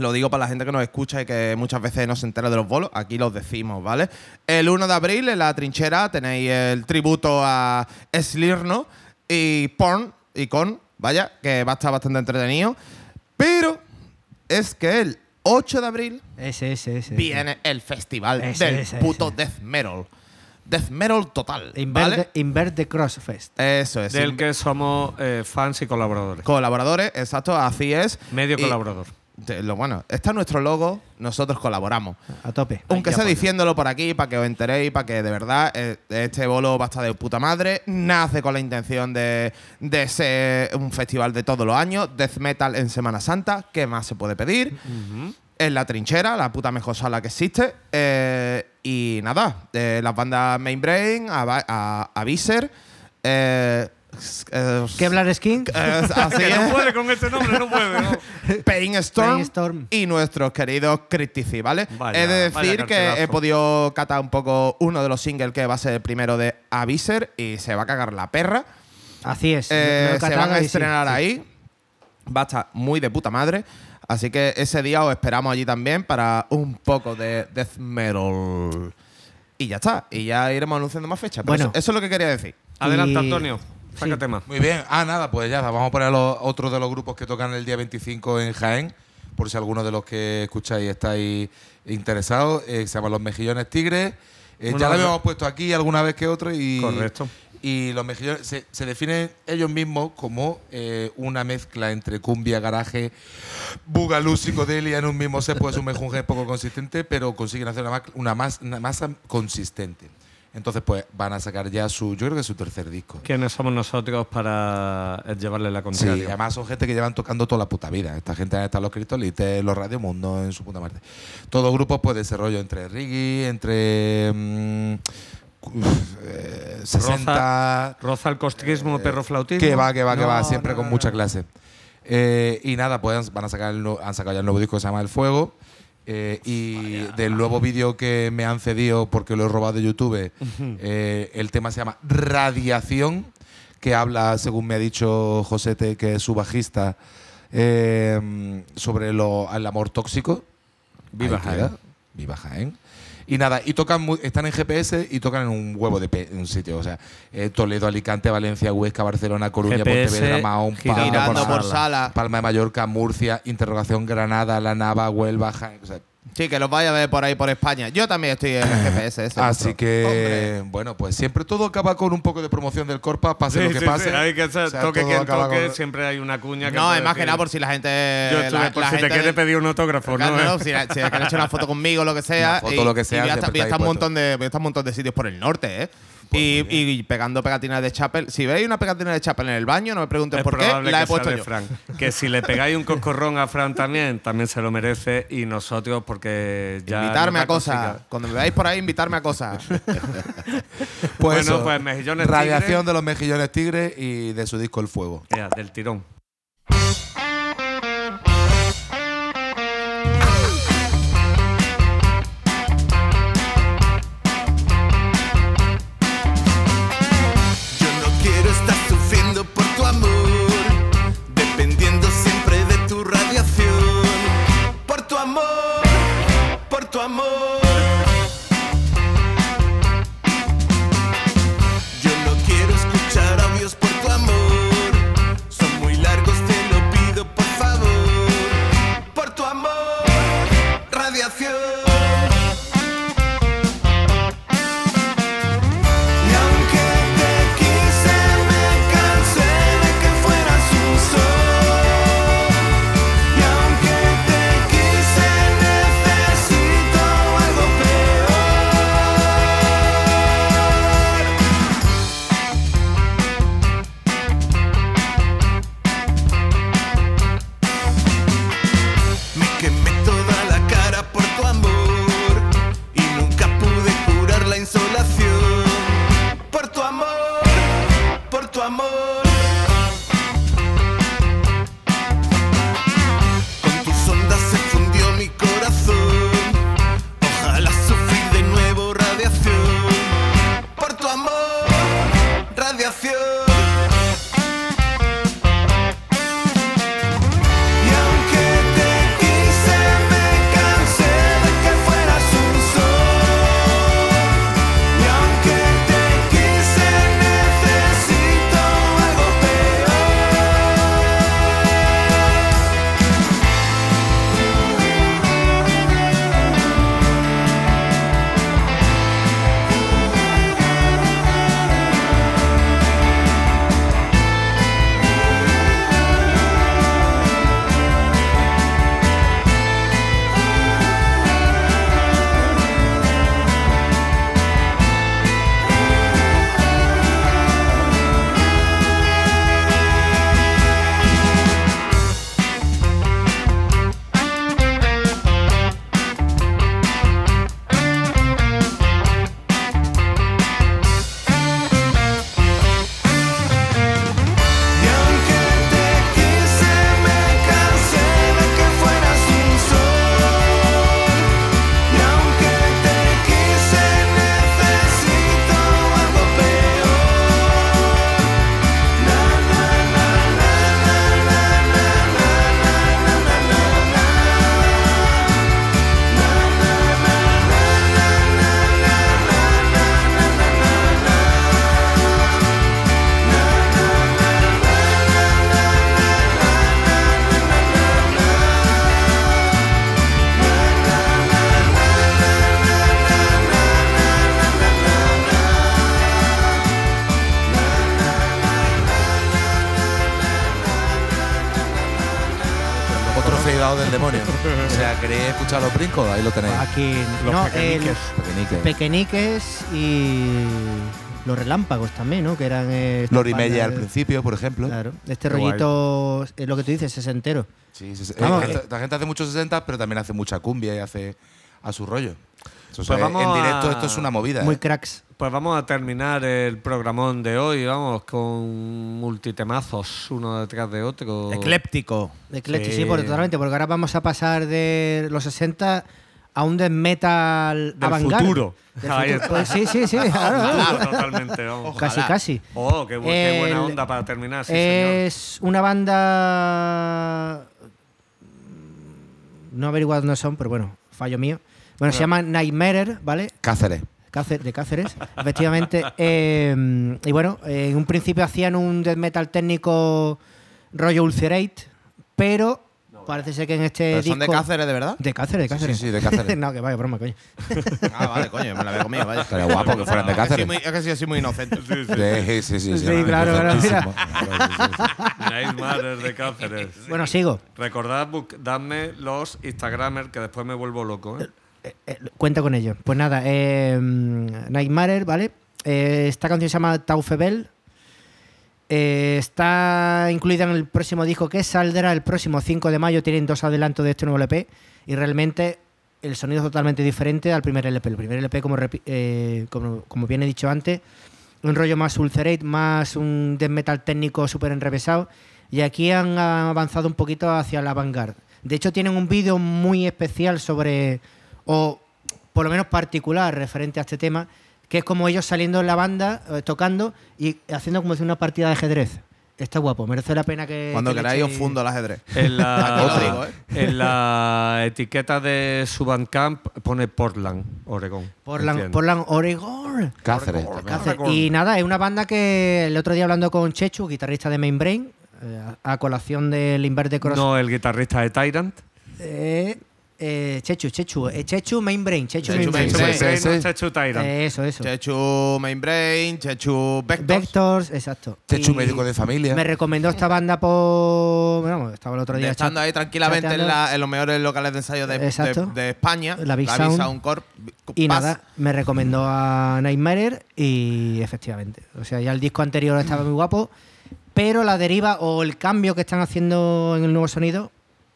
Lo digo para la gente que nos escucha y que muchas veces no se entera de los bolos. Aquí los decimos, ¿vale? El 1 de abril en la trinchera tenéis el tributo a Slirno y Porn y Con, vaya, que va a estar bastante entretenido. Pero es que el 8 de abril Ese, ese, ese. viene el festival Ese, del ese, puto ese. death metal. Death metal total, Invert, ¿vale? Invert the Crossfest. Eso es. Del que somos eh, fans y colaboradores. Colaboradores, exacto, así es. Medio Y- colaborador. Te- lo bueno, está nuestro logo, nosotros colaboramos. A tope. Aunque sea diciéndolo por aquí, para que os enteréis, para que de verdad eh, este bolo va a estar de puta madre. Nace con la intención de, de ser un festival de todos los años. Death Metal en Semana Santa. ¿Qué más se puede pedir? En la trinchera, la puta mejor sala que existe. Eh, y nada, eh, las bandas Main Brain, a, a, a eh, Kevlar Skin. eh, así *laughs* Que no puede con este nombre, no puede. ¿no? Pain Storm, Pain Storm. y nuestros queridos Critici, ¿vale? Vaya, He de decir que he podido catar un poco uno de los singles que va a ser el primero de Aviser y se va a cagar la perra. Así es. Eh, se van a sí, estrenar sí. ahí. Va a estar muy de puta madre. Así que ese día os esperamos allí también para un poco de death metal. Y ya está. Y ya iremos anunciando más fechas. Pero Bueno. eso, eso es lo que quería decir. Adelante, Y- Antonio. Saca sí. tema. Muy bien. Ah, nada, pues ya. Vamos a poner a los, otro de los grupos que tocan el día 25 en Jaén, por si alguno de los que escucháis estáis interesados. Eh, se llaman Los Mejillones Tigres. Eh, ya lo habíamos puesto aquí alguna vez que otro y. Correcto. Y los mejillones se, se definen ellos mismos como eh, una mezcla entre cumbia, garaje, bugalú, psicodelia en un mismo set. Puede ser un mejunje poco consistente, pero consiguen hacer una, ma- una, mas- una masa consistente. Entonces, pues van a sacar ya su, yo creo que su tercer disco. ¿Quiénes somos nosotros para eh, llevarle la Sí, contraria? además son gente que llevan tocando toda la puta vida. Esta gente ha estado en los Cristolites, los Radio Mundo, en su puta muerte. Todo grupo, pues, de ese rollo entre reggae, entre. mm, eh, 60. Roza el costrismo, perro flautismo. Que va, que va, que va, siempre no, con mucha clase. Eh, y nada, pues van a sacar el han sacado ya el nuevo disco que se llama El Fuego. Eh, y del nuevo vídeo que me han cedido porque lo he robado de YouTube, eh, el tema se llama Radiación, que habla, según me ha dicho Josete, que es su bajista, eh, sobre lo, el amor tóxico. Viva. Jaén. Viva Jaén. Y nada, y tocan mu- están en GPS y tocan en un huevo de pe- en un sitio. O sea, eh, Toledo, Alicante, Valencia, Huesca, Barcelona, Coruña, GPS, Pontevedra, Mahón, Palma, por sala. Palma de Mallorca, Murcia, Interrogación, Granada, La Nava, Huelva, Jaén. O sea, Sí, que los vaya a ver por ahí por España. Yo también estoy en el *clears throat* GPS. ese así que, Hombre. bueno, pues siempre todo acaba con un poco de promoción del Corpa, pase Sí, lo que sí, pase. sí, hay que hacer O sea, toque quien toque, con- siempre hay una cuña que No, es más que nada por si la gente. Yo estuve, la- por la si te quiere pedir un autógrafo, ¿no? no, eh? si, la- si quieren echar una foto conmigo, lo que sea. Una foto, lo que sea, Y voy a estar un montón de sitios por el norte, ¿eh? Pues Y, pegando pegatinas de Chapel. Si veis una pegatina de Chapel en el baño, no me pregunten Es por qué, la he puesto yo. Fran. Que si le pegáis un coscorrón a Fran también, también se lo merece. Y nosotros, porque ya. invitarme a cosas. Cuando me veáis por ahí, invitarme a cosas. *laughs* Pues *laughs* Bueno, eso, pues Mejillones Radiación de los Mejillones Tigres y de su disco El Fuego. Ya, del tirón. Ahí lo tenéis. Aquí, Los no, pequeñiques. el. Pequeñiques y los relámpagos también, ¿no? Que eran. eh, Lori Meyer al principio, por ejemplo. Claro, este Qué rollito, es lo que tú dices, sesentero. Sí, sí, sí. Vamos, Eh, esta, esta gente hace muchos 60, pero también hace mucha cumbia y hace a su rollo. O sea, Pues vamos en directo a- esto es una movida. Muy ¿eh? cracks. Pues vamos a terminar el programón de hoy, vamos, con multitemazos uno detrás de otro. Ecléptico. Eclectic, Sí. sí, porque, totalmente, porque ahora vamos a pasar de los 60 a un death metal Del avant-garde. futuro. Del Ahí futuro. está. Pues sí, sí, sí. *laughs* claro, totalmente, vamos. Casi, casi. Oh, qué, bu- qué buena El- onda para terminar, sí, señor. es una banda. No he averiguado dónde son, pero bueno, fallo mío. Bueno, se llama Nightmare, ¿vale? Cáceres. Cácer- de Cáceres, *laughs* efectivamente. Eh, y bueno, eh, en un principio hacían un death metal técnico rollo Ulcerate, pero parece ser que en este ¿Pero son de disco- Cáceres, de verdad? De Cáceres, de Sí, Cáceres. sí, sí, de Cáceres. *laughs* no, que vaya broma, coño. *laughs* Ah, vale, coño, me la había comido, vaya. Estaría guapo que fueran de Es que soy Cáceres. muy- Es que sí, soy muy inocente. Sí, sí, sí. sí, Sí, sí, claro, claro, mira. Nightmare de Cáceres. Bueno, sigo. Recordad, dadme los Instagramers que después me vuelvo loco. ¿eh? Eh, cuenta con ello. Pues nada, eh, Nightmare, ¿vale? Eh, esta canción se llama Taufebel. Eh, está incluida en el próximo disco que saldrá el próximo 5 de mayo. Tienen dos adelantos de este nuevo LP. Y realmente el sonido es totalmente diferente al primer LP. El primer LP, como, eh, como, como bien he dicho antes, un rollo más ulcerate, más un death metal técnico súper enrevesado. Y aquí han avanzado un poquito hacia la vanguard. De hecho, tienen un vídeo muy especial sobre, o por lo menos particular, referente a este tema, que es como ellos saliendo en la banda, eh, tocando y haciendo como si una partida de ajedrez. Está guapo, merece la pena que. Cuando que le queráis os fundo el ajedrez. En la, *laughs* ¿eh? *laughs* en la etiqueta de su Bandcamp pone Portland, Oregón. Portland, Entiendo. Portland, Oregon. Cáceres. Cáceres. Y nada, es una banda que el otro día hablando con Chechu, guitarrista de Mainbrain, eh, a a colación del Inverde Cross. No el guitarrista de Tyrant. Eh, eh, Chechu, Chechu, eh, Chechu Mainbrain, Chechu, Chechu Mainbrain. Mainbrain. Sí, sí, sí. Chechu Tyrant. Eh, eso, eso. Chechu Mainbrain, Chechu Vectors. Vectors, exacto. Chechu Y médico de familia. Me recomendó esta banda por. Bueno, estaba el otro día. Estando chat- ahí tranquilamente en, chateando. la- en los mejores locales de ensayo de, de- Exacto. de España. La Big Sound. Corp. Y Paz. nada, me recomendó a Nightmare y efectivamente. O sea, ya el disco anterior estaba muy guapo, pero la deriva o el cambio que están haciendo en el nuevo sonido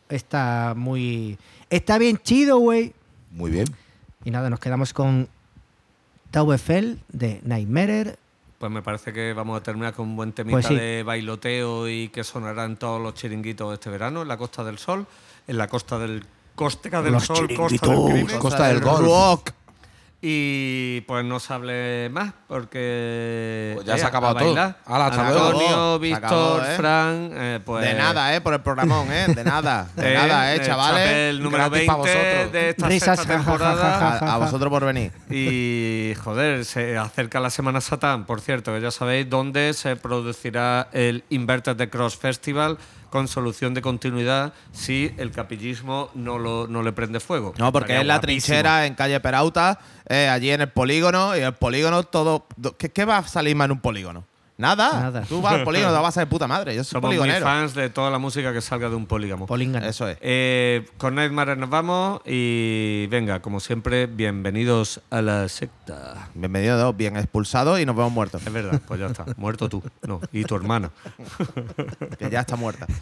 está muy. Está bien chido, güey. Muy bien. Y nada, nos quedamos con Tauefel de Nightmare. Pues me parece que vamos a terminar con un buen temita Pues sí. de bailoteo y que sonará en todos los chiringuitos este verano, en la Costa del Sol, en la Costa del Costera del Los Sol, Costa del Crimen. Costa del Golf. Rock. Y pues no se hable más porque. Pues ya se eh, ha acabado a bailar. todo. Hala, hasta luego. Antonio, Se acabó, Víctor, ¿eh? Fran, eh, pues. de nada, ¿eh? Por el programón, ¿eh? De nada. De *laughs* eh, nada, ¿eh, chavales? Chapel número Gratis pa' 20 vosotros. de esta Risas, sexta ja, ja, ja, temporada. ja, ja. A, a vosotros por venir. Y joder, se acerca la Semana Satán, por cierto, que ya sabéis dónde se producirá el Inverted the Cross Festival con solución de continuidad si el capillismo no, lo, no le prende fuego. No, porque Estaría es la guapísimo. trinchera en calle Perauta, eh, allí en el polígono, y el polígono todo. do- ¿Qué, qué va a salir más en un polígono? Nada. Nada. Tú vas al polígono, te vas a ser puta madre. Yo soy Somos muy poligonero. fans de toda la música que salga de un polígamo. Políngano. Eso es. Eh, con Nightmare nos vamos y venga, como siempre, bienvenidos a la secta. Bienvenido, bien expulsado y nos vemos muertos. Es verdad, pues ya está. Muerto tú. No, y tu hermana. Que ya está muerta. *laughs*